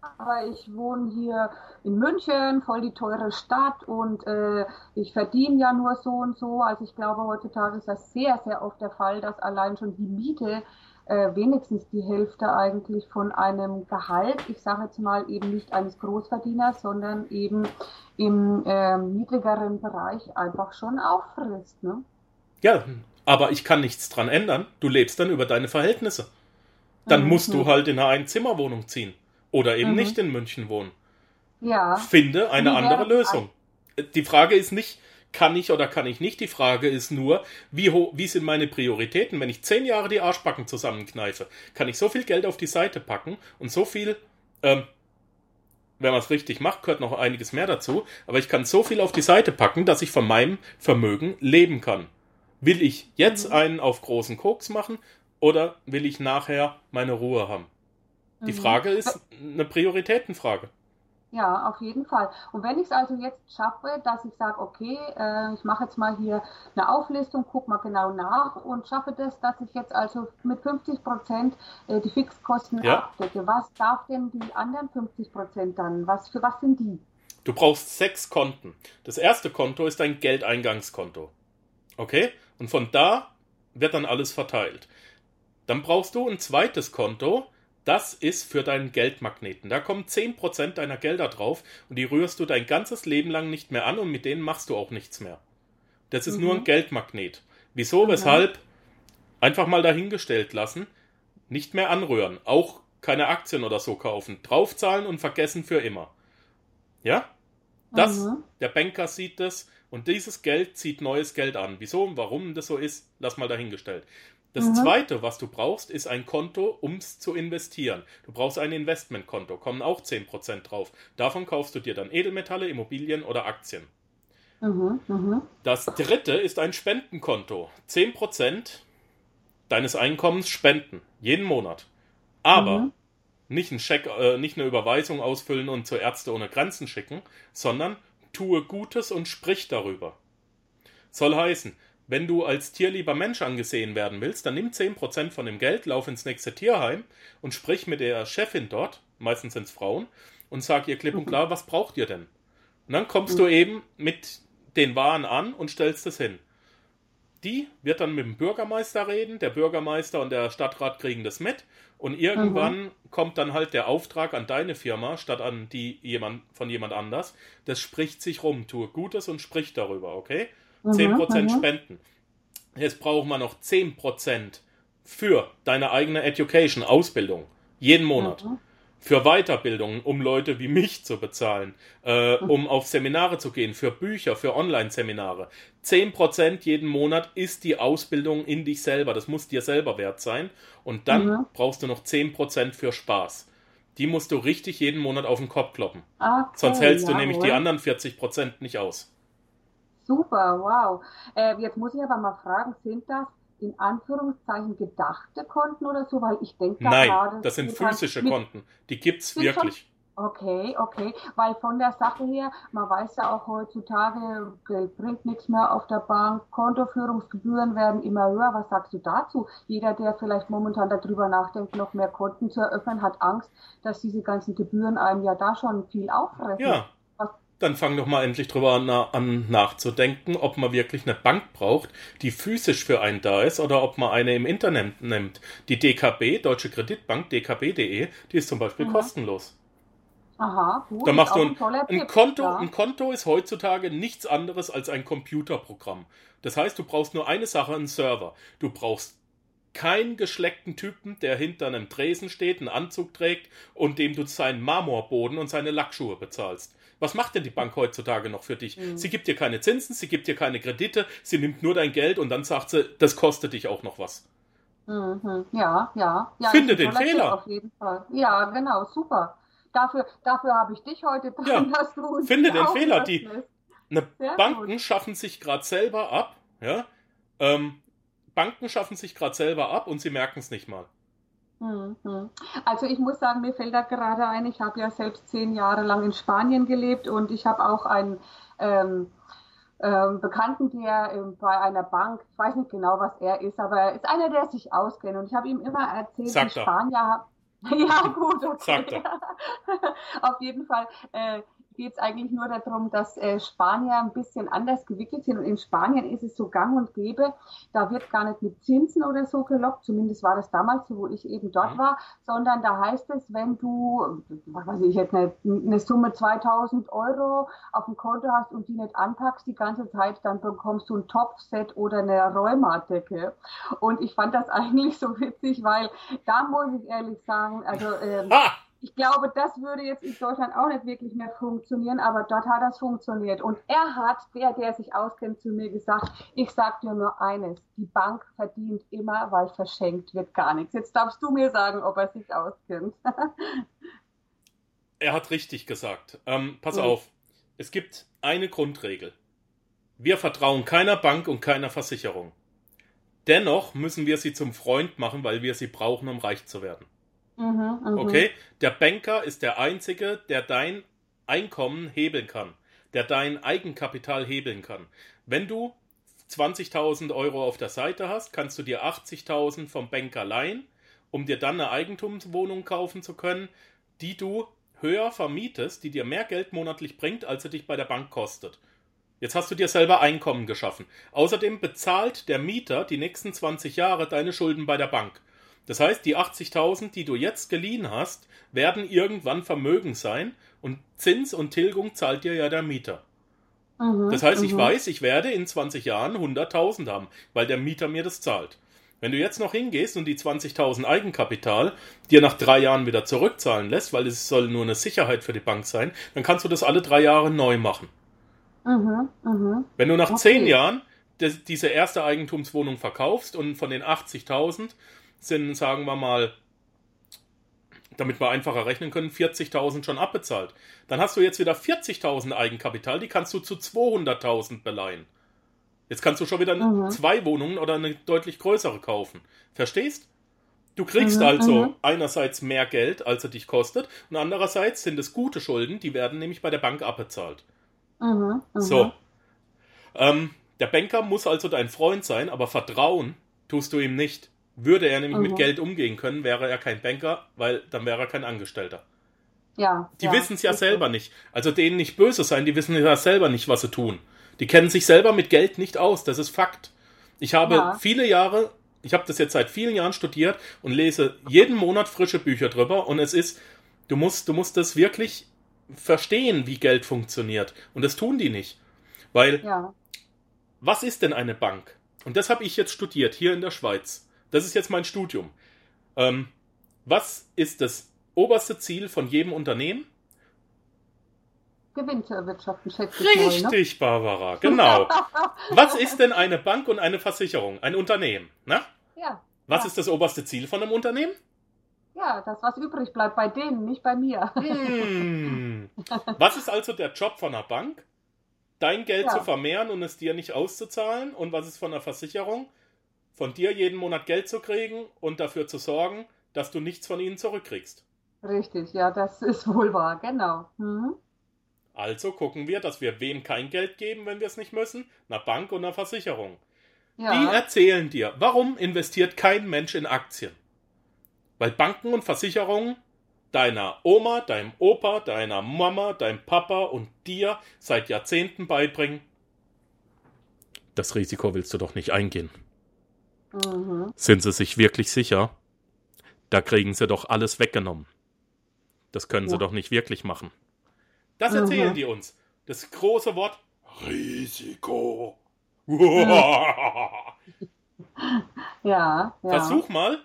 aber ich wohne hier in München, voll die teure Stadt und äh, ich verdiene ja nur so und so. Also ich glaube, heutzutage ist das sehr, sehr oft der Fall, dass allein schon die Miete äh, wenigstens die Hälfte eigentlich von einem Gehalt, ich sage jetzt mal eben nicht eines Großverdieners, sondern eben im äh, niedrigeren Bereich einfach schon auffrisst. Ne? Ja, aber ich kann nichts dran ändern. Du lebst dann über deine Verhältnisse. Dann mhm. musst du halt in eine Einzimmerwohnung ziehen oder eben mhm. nicht in München wohnen. Ja. Finde eine andere Lösung. Die Frage ist nicht, kann ich oder kann ich nicht. Die Frage ist nur, wie, wie sind meine Prioritäten? Wenn ich zehn Jahre die Arschbacken zusammenkneife, kann ich so viel Geld auf die Seite packen und so viel, ähm, wenn man es richtig macht, gehört noch einiges mehr dazu, aber ich kann so viel auf die Seite packen, dass ich von meinem Vermögen leben kann. Will ich jetzt mhm. einen auf großen Koks machen oder will ich nachher meine Ruhe haben? Die mhm. Frage ist eine Prioritätenfrage. Ja, auf jeden Fall. Und wenn ich es also jetzt schaffe, dass ich sage, okay, äh, ich mache jetzt mal hier eine Auflistung, gucke mal genau nach und schaffe das, dass ich jetzt also mit 50 Prozent äh, die Fixkosten ja. abdecke. Was darf denn die anderen 50 Prozent dann? Was, für was sind die? Du brauchst sechs Konten. Das erste Konto ist dein Geldeingangskonto. Okay? Und von da wird dann alles verteilt. Dann brauchst du ein zweites Konto, das ist für deinen Geldmagneten. Da kommen 10% deiner Gelder drauf und die rührst du dein ganzes Leben lang nicht mehr an und mit denen machst du auch nichts mehr. Das ist mhm. nur ein mhm. Geldmagnet. Wieso, mhm. weshalb? Einfach mal dahingestellt lassen. Nicht mehr anrühren. Auch keine Aktien oder so kaufen. Draufzahlen und vergessen für immer. Ja? Das, mhm. der Banker sieht das und dieses Geld zieht neues Geld an. Wieso und warum das so ist, lass mal dahingestellt. Das mhm. zweite, was du brauchst, ist ein Konto, um es zu investieren. Du brauchst ein Investmentkonto, kommen auch 10% drauf. Davon kaufst du dir dann Edelmetalle, Immobilien oder Aktien. Mhm, mh. Das dritte ist ein Spendenkonto. 10% deines Einkommens spenden, jeden Monat. Aber mhm. nicht, ein Scheck, äh, nicht eine Überweisung ausfüllen und zu Ärzte ohne Grenzen schicken, sondern tue Gutes und sprich darüber. Soll heißen, wenn du als tierlieber Mensch angesehen werden willst, dann nimm 10% von dem Geld, lauf ins nächste Tierheim und sprich mit der Chefin dort, meistens sind es Frauen, und sag ihr klipp und klar, was braucht ihr denn? Und dann kommst du eben mit den Waren an und stellst es hin. Die wird dann mit dem Bürgermeister reden, der Bürgermeister und der Stadtrat kriegen das mit und irgendwann mhm. kommt dann halt der Auftrag an deine Firma statt an die jemand von jemand anders. Das spricht sich rum, tue Gutes und sprich darüber, okay? 10% mhm, spenden. Jetzt brauchen wir noch 10% für deine eigene Education, Ausbildung. Jeden Monat. Mhm. Für Weiterbildung, um Leute wie mich zu bezahlen, äh, um auf Seminare zu gehen, für Bücher, für Online-Seminare. 10% jeden Monat ist die Ausbildung in dich selber. Das muss dir selber wert sein. Und dann mhm. brauchst du noch 10% für Spaß. Die musst du richtig jeden Monat auf den Kopf kloppen. Okay, Sonst hältst du nämlich die anderen 40% nicht aus. Super, wow. Äh, jetzt muss ich aber mal fragen, sind das in Anführungszeichen gedachte Konten oder so? Weil ich denke da Nein, gerade, das sind physische mit, Konten. Die gibt es wirklich. Schon, okay, okay. Weil von der Sache her, man weiß ja auch heutzutage, Geld bringt nichts mehr auf der Bank, Kontoführungsgebühren werden immer höher. Was sagst du dazu? Jeder, der vielleicht momentan darüber nachdenkt, noch mehr Konten zu eröffnen, hat Angst, dass diese ganzen Gebühren einem ja da schon viel auffressen. Ja, dann fang doch mal endlich drüber an, an, nachzudenken, ob man wirklich eine Bank braucht, die physisch für einen da ist, oder ob man eine im Internet nimmt. Die DKB, Deutsche Kreditbank, dkb.de, die ist zum Beispiel mhm. kostenlos. Aha, gut. Da machst du ein, ein, Konto. Ja. Ein Konto ist heutzutage nichts anderes als ein Computerprogramm. Das heißt, du brauchst nur eine Sache, einen Server. Du brauchst keinen geschleckten Typen, der hinter einem Tresen steht, einen Anzug trägt und dem du seinen Marmorboden und seine Lackschuhe bezahlst. Was macht denn die Bank heutzutage noch für dich? Mhm. Sie gibt dir keine Zinsen, sie gibt dir keine Kredite, sie nimmt nur dein Geld und dann sagt sie, das kostet dich auch noch was. Mhm. Ja, ja, ja. Finde den Fehler. Auf jeden Fall. Ja, genau, super. Dafür, dafür habe ich dich heute dran, ja. <laughs> dass du uns Finde den Fehler. Die ne, Banken gut. schaffen sich gerade selber ab. Ja? Ähm, Banken schaffen sich gerade selber ab und sie merken es nicht mal. Mhm. Also ich muss sagen, mir fällt da gerade ein, ich habe ja selbst zehn Jahre lang in Spanien gelebt und ich habe auch einen ähm, ähm, Bekannten, der ähm, bei einer Bank, ich weiß nicht genau, was er ist, aber er ist einer, der sich auskennt. Und ich habe ihm immer erzählt, Sagt die Spanier <laughs> ja, gut, okay. <laughs> Auf jeden Fall. Äh, geht es eigentlich nur darum, dass äh, Spanier ein bisschen anders gewickelt sind. Und in Spanien ist es so gang und gäbe, da wird gar nicht mit Zinsen oder so gelockt, zumindest war das damals so, wo ich eben dort mhm. war, sondern da heißt es, wenn du, was weiß ich jetzt nicht, eine Summe 2000 Euro auf dem Konto hast und die nicht anpackst die ganze Zeit, dann bekommst du ein Topfset oder eine Rheumadecke. Und ich fand das <laughs> eigentlich so witzig, weil da muss ich ehrlich sagen, also ähm, ich glaube, das würde jetzt in Deutschland auch nicht wirklich mehr funktionieren, aber dort hat das funktioniert. Und er hat, der, der sich auskennt, zu mir gesagt, ich sag dir nur eines, die Bank verdient immer, weil verschenkt wird gar nichts. Jetzt darfst du mir sagen, ob er sich auskennt. <laughs> er hat richtig gesagt. Ähm, pass mhm. auf, es gibt eine Grundregel. Wir vertrauen keiner Bank und keiner Versicherung. Dennoch müssen wir sie zum Freund machen, weil wir sie brauchen, um reich zu werden. Mhm, mhm, okay? Der Banker ist der Einzige, der dein Einkommen hebeln kann, der dein Eigenkapital hebeln kann. Wenn du 20.000 Euro auf der Seite hast, kannst du dir 80.000 vom Banker leihen, um dir dann eine Eigentumswohnung kaufen zu können, die du höher vermietest, die dir mehr Geld monatlich bringt, als sie dich bei der Bank kostet. Jetzt hast du dir selber Einkommen geschaffen. Außerdem bezahlt der Mieter die nächsten 20 Jahre deine Schulden bei der Bank. Das heißt, die 80.000, die du jetzt geliehen hast, werden irgendwann Vermögen sein und Zins und Tilgung zahlt dir ja der Mieter. Mhm, das heißt, ich mhm. weiß, ich werde in 20 Jahren 100.000 haben, weil der Mieter mir das zahlt. Wenn du jetzt noch hingehst und die 20.000 Eigenkapital dir nach drei Jahren wieder zurückzahlen lässt, weil es soll nur eine Sicherheit für die Bank sein, dann kannst du das alle drei Jahre neu machen. Mhm, mh. Wenn du nach okay. zehn Jahren diese erste Eigentumswohnung verkaufst und von den 80.000 sind, sagen wir mal, damit wir einfacher rechnen können, 40.000 schon abbezahlt. Dann hast du jetzt wieder 40.000 Eigenkapital, die kannst du zu 200.000 beleihen. Jetzt kannst du schon wieder mhm. zwei Wohnungen oder eine deutlich größere kaufen. Verstehst? Du kriegst mhm, also mhm. einerseits mehr Geld, als er dich kostet, und andererseits sind es gute Schulden, die werden nämlich bei der Bank abbezahlt. Mhm, mhm. so. Ähm, der Banker muss also dein Freund sein, aber vertrauen tust du ihm nicht. Würde er nämlich mhm. mit Geld umgehen können, wäre er kein Banker, weil dann wäre er kein Angestellter. Ja. Die ja, wissen es ja selber so. nicht. Also denen nicht böse sein, die wissen ja selber nicht, was sie tun. Die kennen sich selber mit Geld nicht aus, das ist Fakt. Ich habe ja. viele Jahre, ich habe das jetzt seit vielen Jahren studiert und lese jeden Monat frische Bücher drüber und es ist, du musst, du musst das wirklich verstehen, wie Geld funktioniert. Und das tun die nicht. Weil, ja. was ist denn eine Bank? Und das habe ich jetzt studiert, hier in der Schweiz. Das ist jetzt mein Studium. Ähm, was ist das oberste Ziel von jedem Unternehmen? Gewinn zu erwirtschaften, schätze ich Richtig, mal, ne? Barbara, genau. <laughs> was ist denn eine Bank und eine Versicherung? Ein Unternehmen, ne? Ja. Was ja. ist das oberste Ziel von einem Unternehmen? Ja, das, was übrig bleibt bei denen, nicht bei mir. Hm. <laughs> Was ist also der Job von einer Bank? Dein Geld ja. zu vermehren und es dir nicht auszuzahlen. Und was ist von einer Versicherung? Von dir jeden Monat Geld zu kriegen und dafür zu sorgen, dass du nichts von ihnen zurückkriegst. Richtig, ja, das <laughs> ist wohl wahr, genau. Mhm. Also gucken wir, dass wir wem kein Geld geben, wenn wir es nicht müssen, einer Bank und einer Versicherung. Ja. Die erzählen dir, warum investiert kein Mensch in Aktien? Weil Banken und Versicherungen deiner Oma, deinem Opa, deiner Mama, deinem Papa und dir seit Jahrzehnten beibringen, das Risiko willst du doch nicht eingehen. Mhm. Sind sie sich wirklich sicher? Da kriegen sie doch alles weggenommen. Das können ja. sie doch nicht wirklich machen. Das erzählen mhm. die uns. Das große Wort Risiko. <laughs> ja, ja. Versuch mal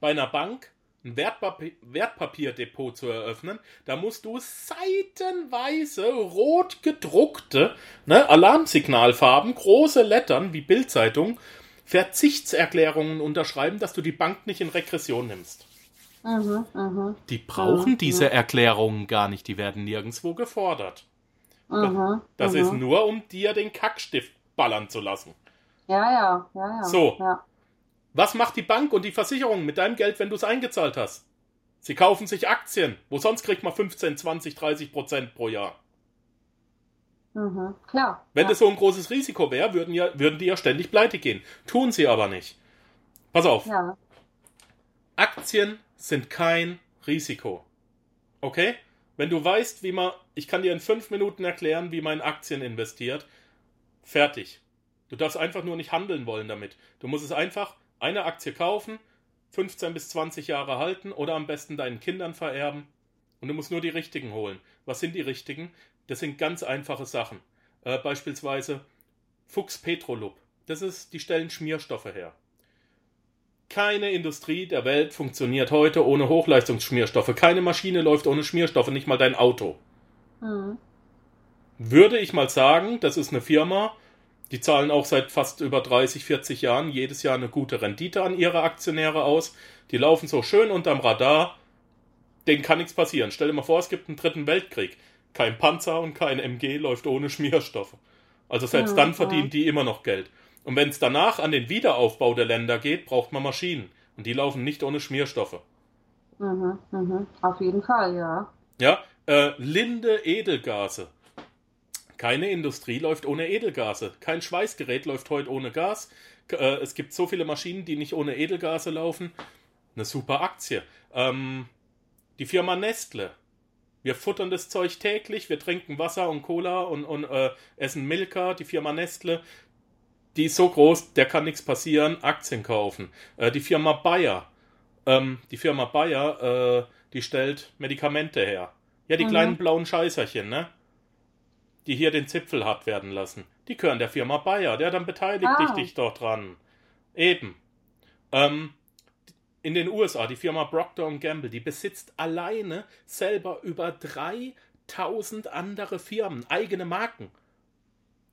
bei einer Bank ein Wertpapier, Wertpapierdepot zu eröffnen. Da musst du seitenweise rot gedruckte ne, Alarmsignalfarben, große Lettern wie Bildzeitung Verzichtserklärungen unterschreiben, dass du die Bank nicht in Regression nimmst. Mhm, mh. Die brauchen mhm, diese Erklärungen gar nicht, die werden nirgendwo gefordert. Mhm, das ist nur, um dir den Kackstift ballern zu lassen. Ja, ja, ja, ja. So. Ja. Was macht die Bank und die Versicherung mit deinem Geld, wenn du es eingezahlt hast? Sie kaufen sich Aktien. Wo sonst kriegt man 15, 20, 30 Prozent pro Jahr? Mhm, klar. Wenn ja. das so ein großes Risiko wäre, würden, ja, würden die ja ständig pleite gehen. Tun sie aber nicht. Pass auf. Ja. Aktien sind kein Risiko. Okay? Wenn du weißt, wie man, ich kann dir in fünf Minuten erklären, wie man in Aktien investiert, fertig. Du darfst einfach nur nicht handeln wollen damit. Du musst es einfach eine Aktie kaufen, 15 bis 20 Jahre halten oder am besten deinen Kindern vererben. Und du musst nur die richtigen holen. Was sind die richtigen? Das sind ganz einfache Sachen. Äh, beispielsweise Fuchs Petrolub. Das ist, die stellen Schmierstoffe her. Keine Industrie der Welt funktioniert heute ohne Hochleistungsschmierstoffe. Keine Maschine läuft ohne Schmierstoffe, nicht mal dein Auto. Mhm. Würde ich mal sagen, das ist eine Firma, die zahlen auch seit fast über 30, 40 Jahren jedes Jahr eine gute Rendite an ihre Aktionäre aus. Die laufen so schön unterm Radar. Denen kann nichts passieren. Stell dir mal vor, es gibt einen dritten Weltkrieg. Kein Panzer und kein MG läuft ohne Schmierstoffe. Also selbst mhm, dann verdienen die immer noch Geld. Und wenn es danach an den Wiederaufbau der Länder geht, braucht man Maschinen. Und die laufen nicht ohne Schmierstoffe. Mhm, mhm. Auf jeden Fall, ja. Ja, äh, Linde Edelgase. Keine Industrie läuft ohne Edelgase. Kein Schweißgerät läuft heute ohne Gas. Äh, es gibt so viele Maschinen, die nicht ohne Edelgase laufen. Eine super Aktie. Ähm, die Firma Nestle. Wir futtern das Zeug täglich, wir trinken Wasser und Cola und, und äh, essen Milka. Die Firma Nestle die ist so groß, der kann nichts passieren, Aktien kaufen. Äh, die Firma Bayer, ähm, die Firma Bayer, äh, die stellt Medikamente her. Ja, die mhm. kleinen blauen Scheißerchen, ne? Die hier den Zipfel hat werden lassen. Die gehören der Firma Bayer, der dann beteiligt ah. dich, dich dort dran. Eben. Ähm, in den USA, die Firma Procter Gamble, die besitzt alleine selber über 3000 andere Firmen, eigene Marken.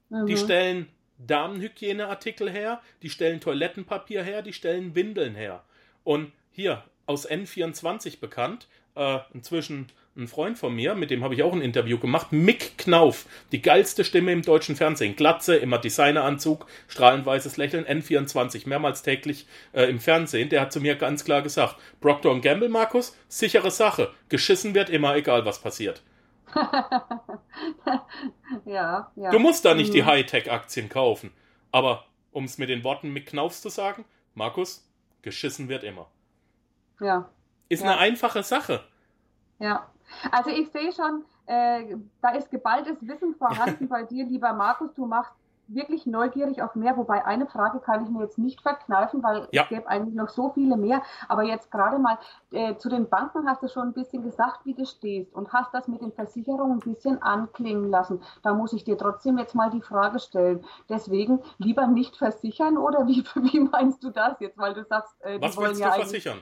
Mhm. Die stellen Damenhygieneartikel her, die stellen Toilettenpapier her, die stellen Windeln her. Und hier aus N24 bekannt, äh, inzwischen ein Freund von mir, mit dem habe ich auch ein Interview gemacht, Mick Knauf, die geilste Stimme im deutschen Fernsehen. Glatze, immer Designeranzug, strahlend weißes Lächeln, N24, mehrmals täglich äh, im Fernsehen. Der hat zu mir ganz klar gesagt, Procter Gamble, Markus, sichere Sache. Geschissen wird immer, egal was passiert. <laughs> ja, ja. Du musst da nicht mhm. die Hightech-Aktien kaufen. Aber um es mit den Worten Mick Knaufs zu sagen, Markus, geschissen wird immer. Ja. Ist ja. eine einfache Sache. Ja. Also ich sehe schon, äh, da ist geballtes Wissen vorhanden bei dir, lieber Markus. Du machst wirklich neugierig auf mehr, wobei eine Frage kann ich mir jetzt nicht verkneifen, weil ja. es gäbe eigentlich noch so viele mehr. Aber jetzt gerade mal äh, zu den Banken hast du schon ein bisschen gesagt, wie du stehst und hast das mit den Versicherungen ein bisschen anklingen lassen. Da muss ich dir trotzdem jetzt mal die Frage stellen. Deswegen lieber nicht versichern oder wie, <laughs> wie meinst du das jetzt? Weil du sagst, äh, Was willst ja du versichern?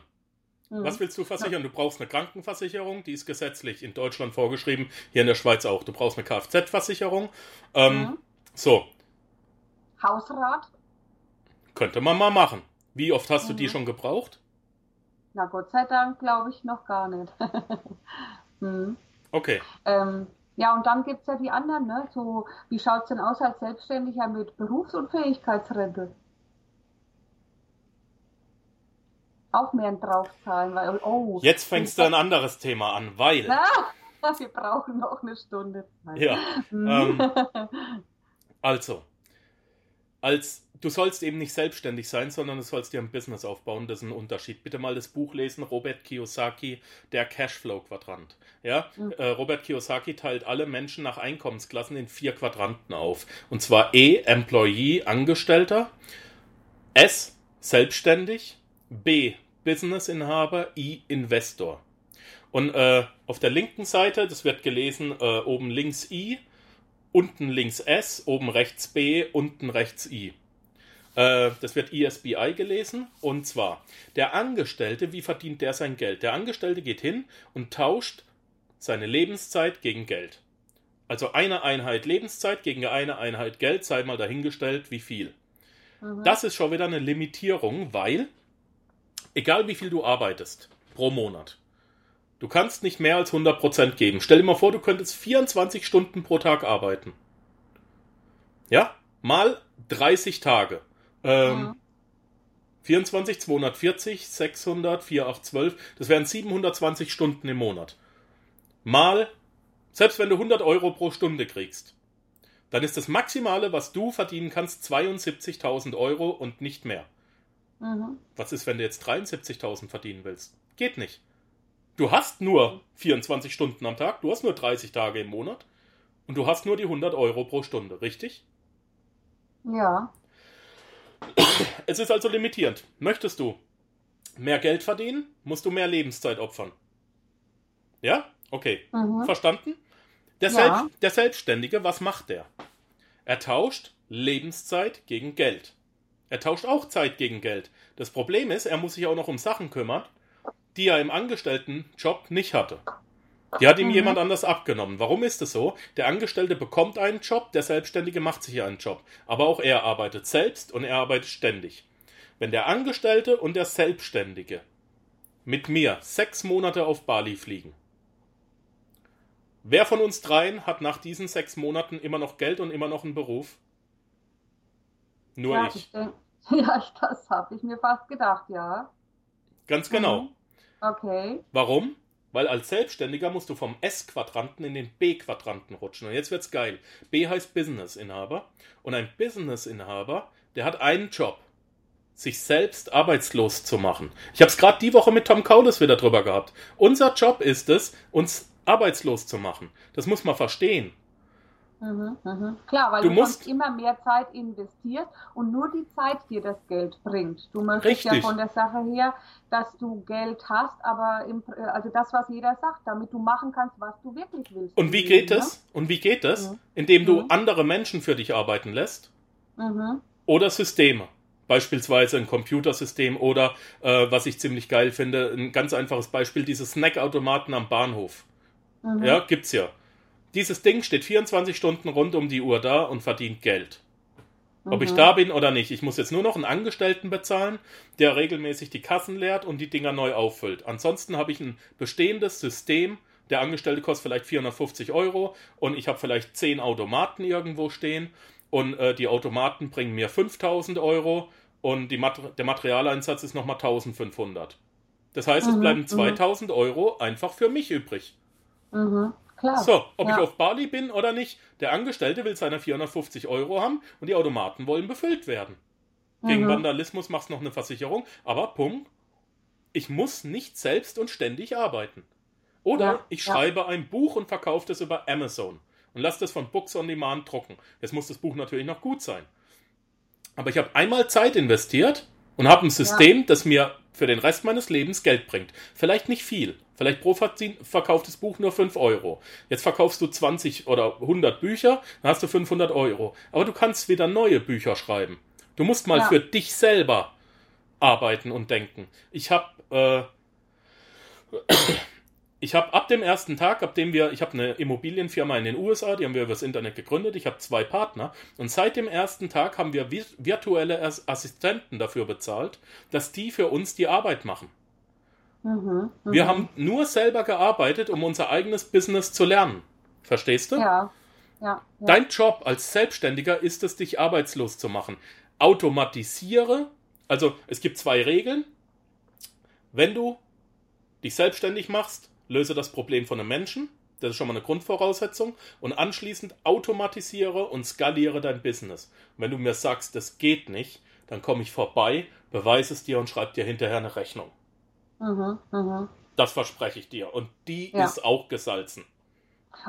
Hm. Was willst du versichern? Du brauchst eine Krankenversicherung, die ist gesetzlich in Deutschland vorgeschrieben, hier in der Schweiz auch. Du brauchst eine Kfz-Versicherung. Ähm, mhm. So, Hausrat? Könnte man mal machen. Wie oft hast mhm. du die mhm. schon gebraucht? Na Gott sei Dank glaube ich noch gar nicht. <laughs> hm. Okay. Ähm, ja, und dann gibt es ja die anderen, ne? So, wie schaut es denn aus als Selbstständiger mit Berufsunfähigkeitsrente? Auch mehr draufzahlen, weil, oh. Jetzt fängst du ein <laughs> anderes Thema an, weil. Ah, wir brauchen noch eine Stunde. Ja. ähm, <laughs> also, als du sollst eben nicht selbstständig sein, sondern du sollst dir ein Business aufbauen. Das ist ein Unterschied. Bitte mal das Buch lesen, Robert Kiyosaki, der Cashflow-Quadrant. Ja, mhm. äh, Robert Kiyosaki teilt alle Menschen nach Einkommensklassen in vier Quadranten auf. Und zwar E, Employee, Angestellter, S, Selbstständig, B, Businessinhaber, I, Investor. Und äh, auf der linken Seite, das wird gelesen, äh, oben links I, unten links S, oben rechts B, unten rechts I. Äh, das wird ESBI gelesen. Und zwar, der Angestellte, wie verdient der sein Geld? Der Angestellte geht hin und tauscht seine Lebenszeit gegen Geld. Also eine Einheit Lebenszeit gegen eine Einheit Geld, sei mal dahingestellt, wie viel. Mhm. Das ist schon wieder eine Limitierung, weil, egal wie viel du arbeitest pro Monat, Du kannst nicht mehr als 100% geben. Stell dir mal vor, du könntest 24 Stunden pro Tag arbeiten. Ja? Mal 30 Tage. Ähm, ja. 24, 240, 600, 4, 8, 12. Das wären 720 Stunden im Monat. Mal, selbst wenn du 100 Euro pro Stunde kriegst, dann ist das Maximale, was du verdienen kannst, 72.000 Euro und nicht mehr. Mhm. Was ist, wenn du jetzt 73.000 verdienen willst? Geht nicht. Du hast nur 24 Stunden am Tag, du hast nur 30 Tage im Monat und du hast nur die 100 Euro pro Stunde, richtig? Ja. Es ist also limitierend. Möchtest du mehr Geld verdienen, musst du mehr Lebenszeit opfern. Ja? Okay. Mhm. Verstanden? Der, Ja. Selbst, der Selbstständige, was macht der? Er tauscht Lebenszeit gegen Geld. Er tauscht auch Zeit gegen Geld. Das Problem ist, er muss sich auch noch um Sachen kümmern, die er im Angestelltenjob nicht hatte. Die hat ihm Mhm. jemand anders abgenommen. Warum ist es so? Der Angestellte bekommt einen Job, der Selbstständige macht sich einen Job. Aber auch er arbeitet selbst und er arbeitet ständig. Wenn der Angestellte und der Selbstständige mit mir sechs Monate auf Bali fliegen, wer von uns dreien hat nach diesen sechs Monaten immer noch Geld und immer noch einen Beruf? Nur ja, ich. denk- <laughs> ja, ich- das habe ich mir fast gedacht, ja. Ganz genau. Mhm. Okay. Warum? Weil als Selbstständiger musst du vom S-Quadranten in den B-Quadranten rutschen. Und jetzt wird's geil. B heißt Business-Inhaber. Und ein Business-Inhaber, der hat einen Job. Sich selbst arbeitslos zu machen. Ich habe es gerade die Woche mit Tom Kaulis wieder drüber gehabt. Unser Job ist es, uns arbeitslos zu machen. Das muss man verstehen. Mhm, mhm. Klar, weil Du du, musst- immer mehr Zeit investierst und nur die Zeit dir das Geld bringt. Du möchtest ja Richtig. von der Sache her, dass du Geld hast, aber im, äh, also das, was jeder sagt, damit du machen kannst, was du wirklich willst. Und wie geht Leben, es? Und wie geht es? Mhm. Indem du Mhm. andere Menschen für dich arbeiten lässt. Mhm. oder Systeme. Beispielsweise ein Computersystem oder, äh, was ich ziemlich geil finde, ein ganz einfaches Beispiel, diese Snackautomaten am Bahnhof. Mhm. Ja, gibt's ja. Dieses Ding steht 24 Stunden rund um die Uhr da und verdient Geld. Ob ich Mhm. da bin oder nicht. Ich muss jetzt nur noch einen Angestellten bezahlen, der regelmäßig die Kassen leert und die Dinger neu auffüllt. Ansonsten habe ich ein bestehendes System. Der Angestellte kostet vielleicht 450 Euro und ich habe vielleicht 10 Automaten irgendwo stehen und äh, die Automaten bringen mir 5000 Euro und Mater der Materialeinsatz ist nochmal 1500. Das heißt, es Mhm, bleiben mhm. 2000 Euro einfach für mich übrig. Mhm. Klar. So, ob Ja. ich auf Bali bin oder nicht, der Angestellte will seine 450 Euro haben und die Automaten wollen befüllt werden. Gegen Mhm. Vandalismus machst du noch eine Versicherung, aber Punkt. Ich muss nicht selbst und ständig arbeiten. Oder Ja, ich ja. schreibe ein Buch und verkaufe das über Amazon und lasse das von Books on Demand drucken. Jetzt muss das Buch natürlich noch gut sein. Aber ich habe einmal Zeit investiert und habe ein System, das mir für den Rest meines Lebens Geld bringt. Vielleicht nicht viel. Vielleicht pro verkauftes Buch nur 5 Euro. Jetzt verkaufst du 20 oder 100 Bücher, dann hast du 500 Euro. Aber du kannst wieder neue Bücher schreiben. Du musst mal Ja. für dich selber arbeiten und denken. Ich habe äh, ich habe ab dem ersten Tag, ab dem wir, ich habe eine Immobilienfirma in den USA, die haben wir übers Internet gegründet. Ich habe zwei Partner und seit dem ersten Tag haben wir vi- virtuelle As- Assistenten dafür bezahlt, dass die für uns die Arbeit machen. Mhm. Mhm. Wir haben nur selber gearbeitet, um unser eigenes Business zu lernen. Verstehst du? Ja. Ja. ja. Dein Job als Selbstständiger ist es, dich arbeitslos zu machen. Automatisiere, also es gibt zwei Regeln. Wenn du dich selbstständig machst, löse das Problem von einem Menschen. Das ist schon mal eine Grundvoraussetzung. Und anschließend automatisiere und skaliere dein Business. Und wenn du mir sagst, das geht nicht, dann komme ich vorbei, beweise es dir und schreibe dir hinterher eine Rechnung. Mhm. Mhm. Das verspreche ich dir. Und die Ja. ist auch gesalzen.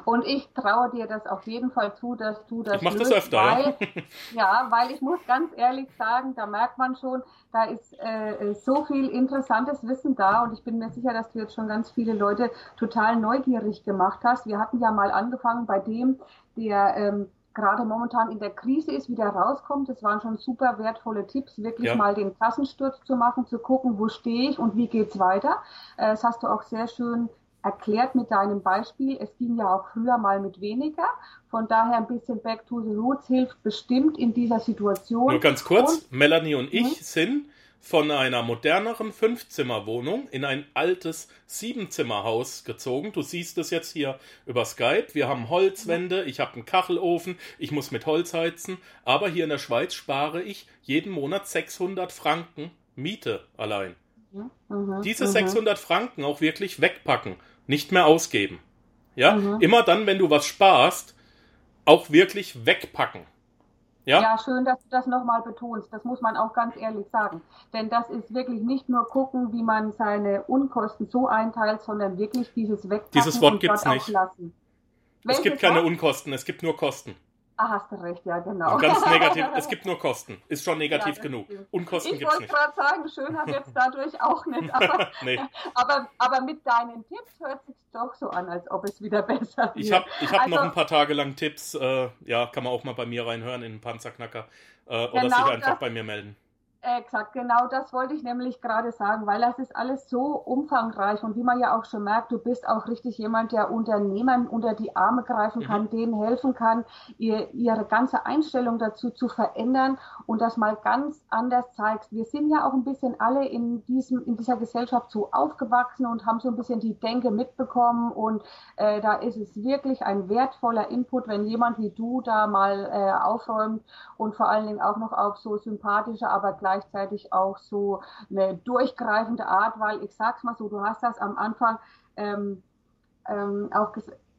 Und ich traue dir das auf jeden Fall zu, dass du das Ich mach das öfter, ja. weil, <laughs> ja, weil ich muss ganz ehrlich sagen, da merkt man schon, da ist äh, so viel interessantes Wissen da und ich bin mir sicher, dass du jetzt schon ganz viele Leute total neugierig gemacht hast. Wir hatten ja mal angefangen bei dem, der ähm, gerade momentan in der Krise ist, wieder rauskommt. Das waren schon super wertvolle Tipps, wirklich Ja. mal den Kassensturz zu machen, zu gucken, wo stehe ich und wie geht's weiter. Äh, das hast du auch sehr schön erklärt mit deinem Beispiel. Es ging ja auch früher mal mit weniger. Von daher ein bisschen Back to the Roots hilft bestimmt in dieser Situation. Nur ganz kurz, Melanie und ich Mhm. sind von einer moderneren Fünfzimmerwohnung in ein altes Siebenzimmerhaus gezogen. Du siehst es jetzt hier über Skype. Wir haben Holzwände, ich habe einen Kachelofen, ich muss mit Holz heizen. Aber hier in der Schweiz spare ich jeden Monat 600 Franken Miete allein. Mhm, Diese mhm. 600 Franken auch wirklich wegpacken, nicht mehr ausgeben. Ja, Mhm. immer dann, wenn du was sparst, auch wirklich wegpacken. Ja? ja, schön, dass du das nochmal betonst. Das muss man auch ganz ehrlich sagen. Denn das ist wirklich nicht nur gucken, wie man seine Unkosten so einteilt, sondern wirklich dieses Wegpacken Dieses Wort gibt es nicht. Es gibt keine Wort? Unkosten, es gibt nur Kosten. Ah, hast du recht, ja, genau. Und ganz negativ, es gibt nur Kosten. Ist schon negativ ja, genug. Stimmt. Unkosten gibt es nicht. Ich wollte gerade sagen, schön hat jetzt dadurch auch nicht. <laughs> Aber, nee. aber, aber, mit deinen Tipps hört sich doch so an, als ob es wieder besser wird. Ich habe ich hab also, noch ein paar Tage lang Tipps. Äh, ja, kann man auch mal bei mir reinhören in den Panzerknacker. Äh, oder genau sich einfach das, bei mir melden. Exakt, genau das wollte ich nämlich gerade sagen, weil das ist alles so umfangreich und wie man ja auch schon merkt, du bist auch richtig jemand, der Unternehmern unter die Arme greifen kann, mhm. denen helfen kann, ihr, ihre ganze Einstellung dazu zu verändern und das mal ganz anders zeigst. Wir sind ja auch ein bisschen alle in diesem, in dieser Gesellschaft so aufgewachsen und haben so ein bisschen die Denke mitbekommen und äh, da ist es wirklich ein wertvoller Input, wenn jemand wie du da mal äh, aufräumt und vor allen Dingen auch noch auf so sympathische, aber gleich gleichzeitig auch so eine durchgreifende Art, weil ich sag's mal so, du hast das am Anfang ähm, ähm, auch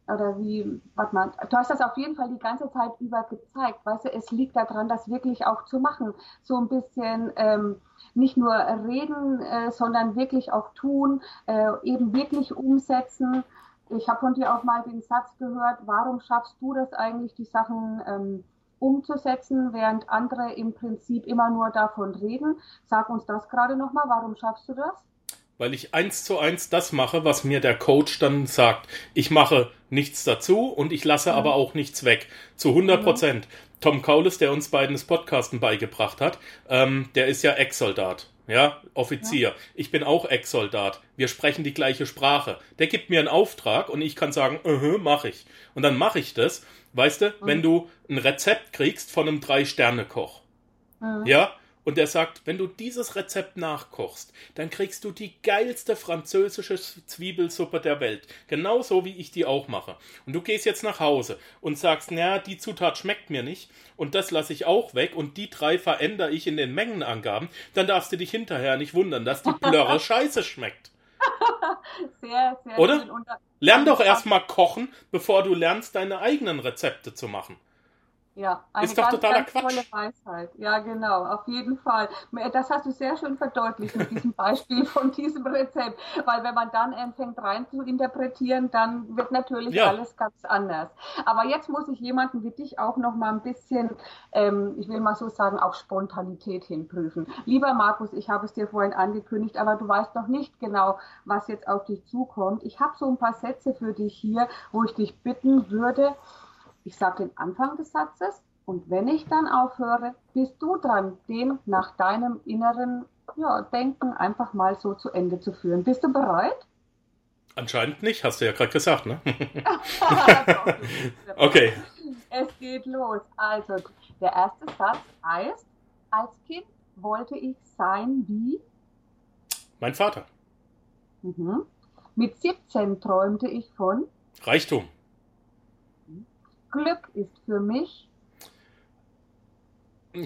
oder wie, warte mal, du hast das auf jeden Fall die ganze Zeit über gezeigt, weißt du, es liegt daran, das wirklich auch zu machen, so ein bisschen ähm, nicht nur reden, äh, sondern wirklich auch tun, äh, eben wirklich umsetzen. Ich habe von dir auch mal den Satz gehört, warum schaffst du das eigentlich, die Sachen ähm, umzusetzen, während andere im Prinzip immer nur davon reden. Sag uns das gerade nochmal, warum schaffst du das? Weil ich eins zu eins das mache, was mir der Coach dann sagt. Ich mache nichts dazu und ich lasse mhm. aber auch nichts weg. Zu 100 mhm. Prozent. Mhm. Tom Kaulis, der uns beiden das Podcasten beigebracht hat, ähm, der ist ja Ex-Soldat. Ja, Offizier. Ja. Ich bin auch Ex-Soldat. Wir sprechen die gleiche Sprache. Der gibt mir einen Auftrag und ich kann sagen, uh -huh, mach ich. Und dann mache ich das Weißt du, mhm. wenn du ein Rezept kriegst von einem Drei-Sterne-Koch, mhm. ja, und der sagt, wenn du dieses Rezept nachkochst, dann kriegst du die geilste französische Zwiebelsuppe der Welt. Genauso wie ich die auch mache. Und du gehst jetzt nach Hause und sagst, naja, die Zutat schmeckt mir nicht und das lasse ich auch weg und die drei verändere ich in den Mengenangaben, dann darfst du dich hinterher nicht wundern, dass die Blöre <laughs> scheiße schmeckt. sehr, sehr Oder? Lern doch erstmal kochen, bevor du lernst, deine eigenen Rezepte zu machen. Ja, eine ist doch ganz, totaler ganz Quatsch. tolle Weisheit. Ja, genau, auf jeden Fall. Das hast du sehr schön verdeutlicht mit diesem Beispiel <laughs> von diesem Rezept, weil wenn man dann anfängt rein zu interpretieren, dann wird natürlich ja. alles ganz anders. Aber jetzt muss ich jemanden wie dich auch noch mal ein bisschen, ähm, ich will mal so sagen, auf Spontanität hinprüfen. Lieber Markus, ich habe es dir vorhin angekündigt, aber du weißt noch nicht genau, was jetzt auf dich zukommt. Ich habe so ein paar Sätze für dich hier, wo ich dich bitten würde, ich sage den Anfang des Satzes und wenn ich dann aufhöre, bist du dran, den nach deinem inneren ja, Denken einfach mal so zu Ende zu führen. Bist du bereit? Anscheinend nicht, hast du ja gerade gesagt, ne? <laughs> okay. Es geht los. Also, der erste Satz heißt, als Kind wollte ich sein wie? Mein Vater. Mhm. Mit 17 träumte ich von? Reichtum. Glück ist für mich.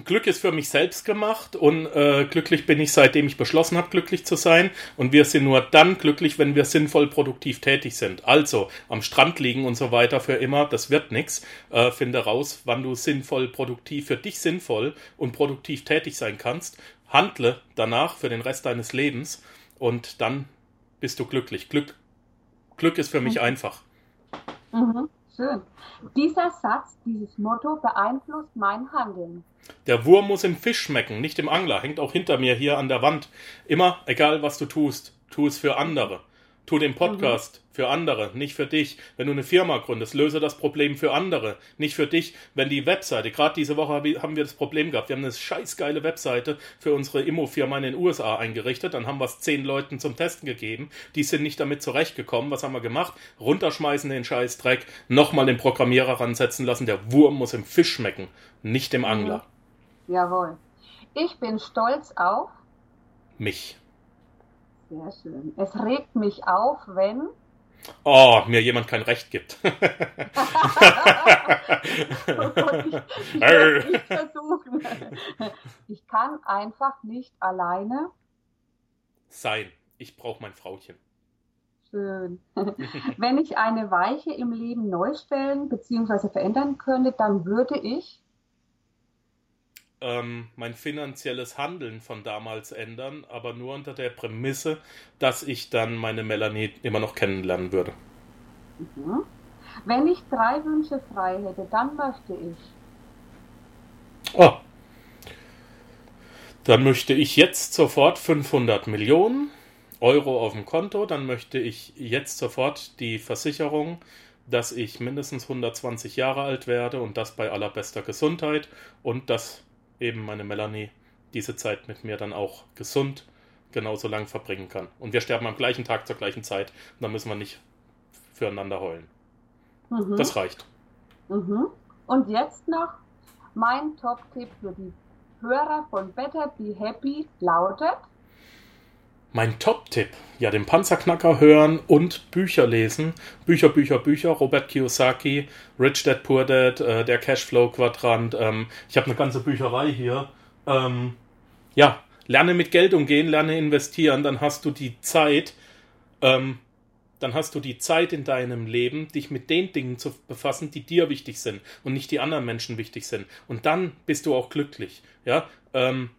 Glück ist für mich selbst gemacht und äh, glücklich bin ich, seitdem ich beschlossen habe, glücklich zu sein. Und wir sind nur dann glücklich, wenn wir sinnvoll produktiv tätig sind. Also am Strand liegen und so weiter für immer, das wird nichts. Äh, finde raus, wann du sinnvoll, produktiv, für dich sinnvoll und produktiv tätig sein kannst. Handle danach für den Rest deines Lebens und dann bist du glücklich. Glück, Glück ist für mich mhm. einfach. Mhm. Schön. Dieser Satz, dieses Motto beeinflusst mein Handeln. Der Wurm muss im Fisch schmecken, nicht im Angler. Hängt auch hinter mir hier an der Wand. Immer, egal was du tust, tu es für andere. Tu den Podcast mhm. für andere, nicht für dich. Wenn du eine Firma gründest, löse das Problem für andere, nicht für dich. Wenn die Webseite, gerade diese Woche haben wir das Problem gehabt, wir haben eine scheißgeile Webseite für unsere Immo-Firma in den USA eingerichtet, dann haben wir es zehn Leuten zum Testen gegeben, die sind nicht damit zurechtgekommen. Was haben wir gemacht? Runterschmeißen den Scheißdreck, nochmal den Programmierer ransetzen lassen. Der Wurm muss im Fisch schmecken, nicht im Angler. Mhm. Jawohl. Ich bin stolz auf mich. Sehr schön. Es regt mich auf, wenn. Oh, mir jemand kein Recht gibt. oh <laughs> Gott, <laughs> ich, ich, ich versuchen. Ich kann einfach nicht alleine sein. Ich brauche mein Frauchen. Schön. <laughs> Wenn ich eine Weiche im Leben neu stellen bzw. verändern könnte, dann würde ich ähm, mein finanzielles Handeln von damals ändern, aber nur unter der Prämisse, dass ich dann meine Melanie immer noch kennenlernen würde. Mhm. Wenn ich drei Wünsche frei hätte, dann möchte ich. Oh. Dann möchte ich jetzt sofort 500 Millionen Euro auf dem Konto. Dann möchte ich jetzt sofort die Versicherung, dass ich mindestens 120 Jahre alt werde und das bei allerbester Gesundheit und dass eben meine Melanie diese Zeit mit mir dann auch gesund genauso lang verbringen kann. Und wir sterben am gleichen Tag zur gleichen Zeit und dann müssen wir nicht füreinander heulen. Mhm. Das reicht. Mhm. Und jetzt noch mein Top-Tipp für die Hörer von Better Be Happy lautet. Mein Top-Tipp, ja, den Panzerknacker hören und Bücher lesen. Bücher, Bücher, Bücher. Robert Kiyosaki, Rich Dad Poor Dad, äh, der Cashflow-Quadrant. Ähm, ich habe eine ganze Bücherei hier. Ähm, ja, lerne mit Geld umgehen, lerne investieren, dann hast du die Zeit, ähm, dann hast du die Zeit in deinem Leben, dich mit den Dingen zu befassen, die dir wichtig sind und nicht die anderen Menschen wichtig sind. Und dann bist du auch glücklich. Ja, ähm,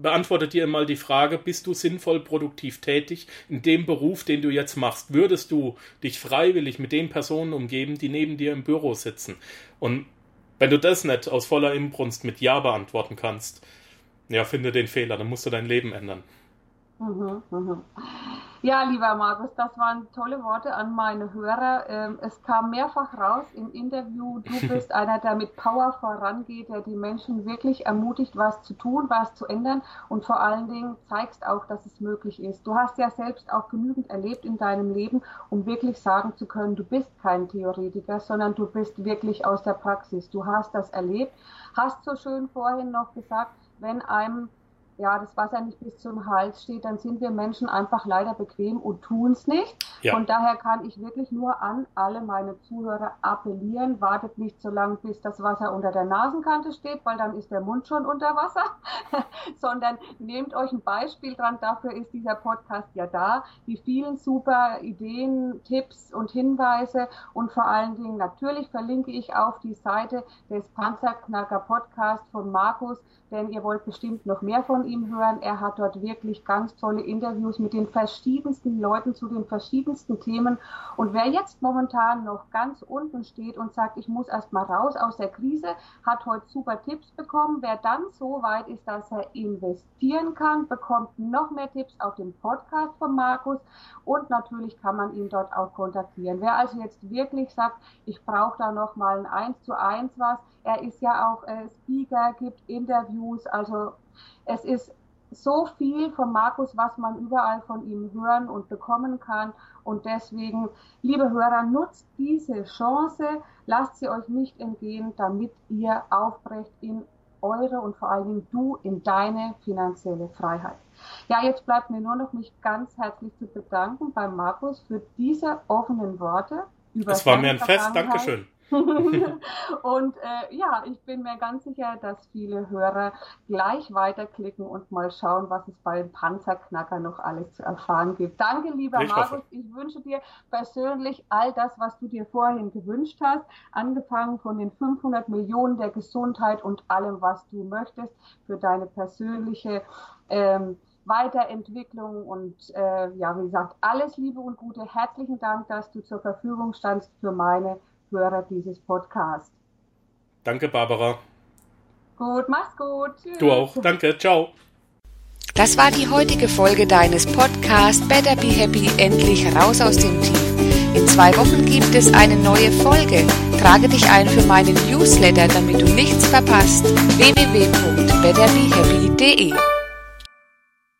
beantworte dir mal die Frage, bist du sinnvoll produktiv tätig in dem Beruf, den du jetzt machst? Würdest du dich freiwillig mit den Personen umgeben, die neben dir im Büro sitzen? Und wenn du das nicht aus voller Inbrunst mit Ja beantworten kannst, ja, finde den Fehler, dann musst du dein Leben ändern. Mhm, mhm. Ja, lieber Markus, das waren tolle Worte an meine Hörer. Ähm, es kam mehrfach raus im Interview, du <laughs> bist einer, der mit Power vorangeht, der die Menschen wirklich ermutigt, was zu tun, was zu ändern und vor allen Dingen zeigst auch, dass es möglich ist. Du hast ja selbst auch genügend erlebt in deinem Leben, um wirklich sagen zu können, du bist kein Theoretiker, sondern du bist wirklich aus der Praxis. Du hast das erlebt, hast so schön vorhin noch gesagt, wenn einem ja, das Wasser nicht bis zum Hals steht, dann sind wir Menschen einfach leider bequem und tun es nicht. Ja. Von daher kann ich wirklich nur an alle meine Zuhörer appellieren, wartet nicht so lange, bis das Wasser unter der Nasenkante steht, weil dann ist der Mund schon unter Wasser, <laughs> sondern nehmt euch ein Beispiel dran, dafür ist dieser Podcast ja da, die vielen super Ideen, Tipps und Hinweise und vor allen Dingen natürlich verlinke ich auf die Seite des Panzerknacker Podcast von Markus, denn ihr wollt bestimmt noch mehr von ihm hören. Er hat dort wirklich ganz tolle Interviews mit den verschiedensten Leuten zu den verschiedensten Themen. Und wer jetzt momentan noch ganz unten steht und sagt, ich muss erst mal raus aus der Krise, hat heute super Tipps bekommen. Wer dann so weit ist, dass er investieren kann, bekommt noch mehr Tipps auf dem Podcast von Markus und natürlich kann man ihn dort auch kontaktieren. Wer also jetzt wirklich sagt, ich brauche da noch mal ein 1 zu 1 was, er ist ja auch äh, Speaker, gibt Interviews, also es ist so viel von Markus, was man überall von ihm hören und bekommen kann. Und deswegen, liebe Hörer, nutzt diese Chance, lasst sie euch nicht entgehen, damit ihr aufbrecht in eure und vor allen Dingen du in deine finanzielle Freiheit. Ja, jetzt bleibt mir nur noch mich ganz herzlich zu bedanken bei Markus für diese offenen Worte. Über es war mir ein Fest, Dankeschön. <laughs> und äh, ja, ich bin mir ganz sicher, dass viele Hörer gleich weiterklicken und mal schauen, was es bei Panzerknacker noch alles zu erfahren gibt. Danke, lieber ich Markus. Hoffe. Ich wünsche dir persönlich all das, was du dir vorhin gewünscht hast, angefangen von den 500 Millionen der Gesundheit und allem, was du möchtest für deine persönliche ähm, Weiterentwicklung und äh, ja, wie gesagt, alles Liebe und Gute. Herzlichen Dank, dass du zur Verfügung standst für meine Hörer dieses Podcasts. Danke, Barbara. Gut, mach's gut. Tschüss. Du auch. Danke. Ciao. Das war die heutige Folge deines Podcasts Better Be Happy, endlich raus aus dem Tief. In zwei Wochen gibt es eine neue Folge. Trage dich ein für meinen Newsletter, damit du nichts verpasst. www.betterbehappy.de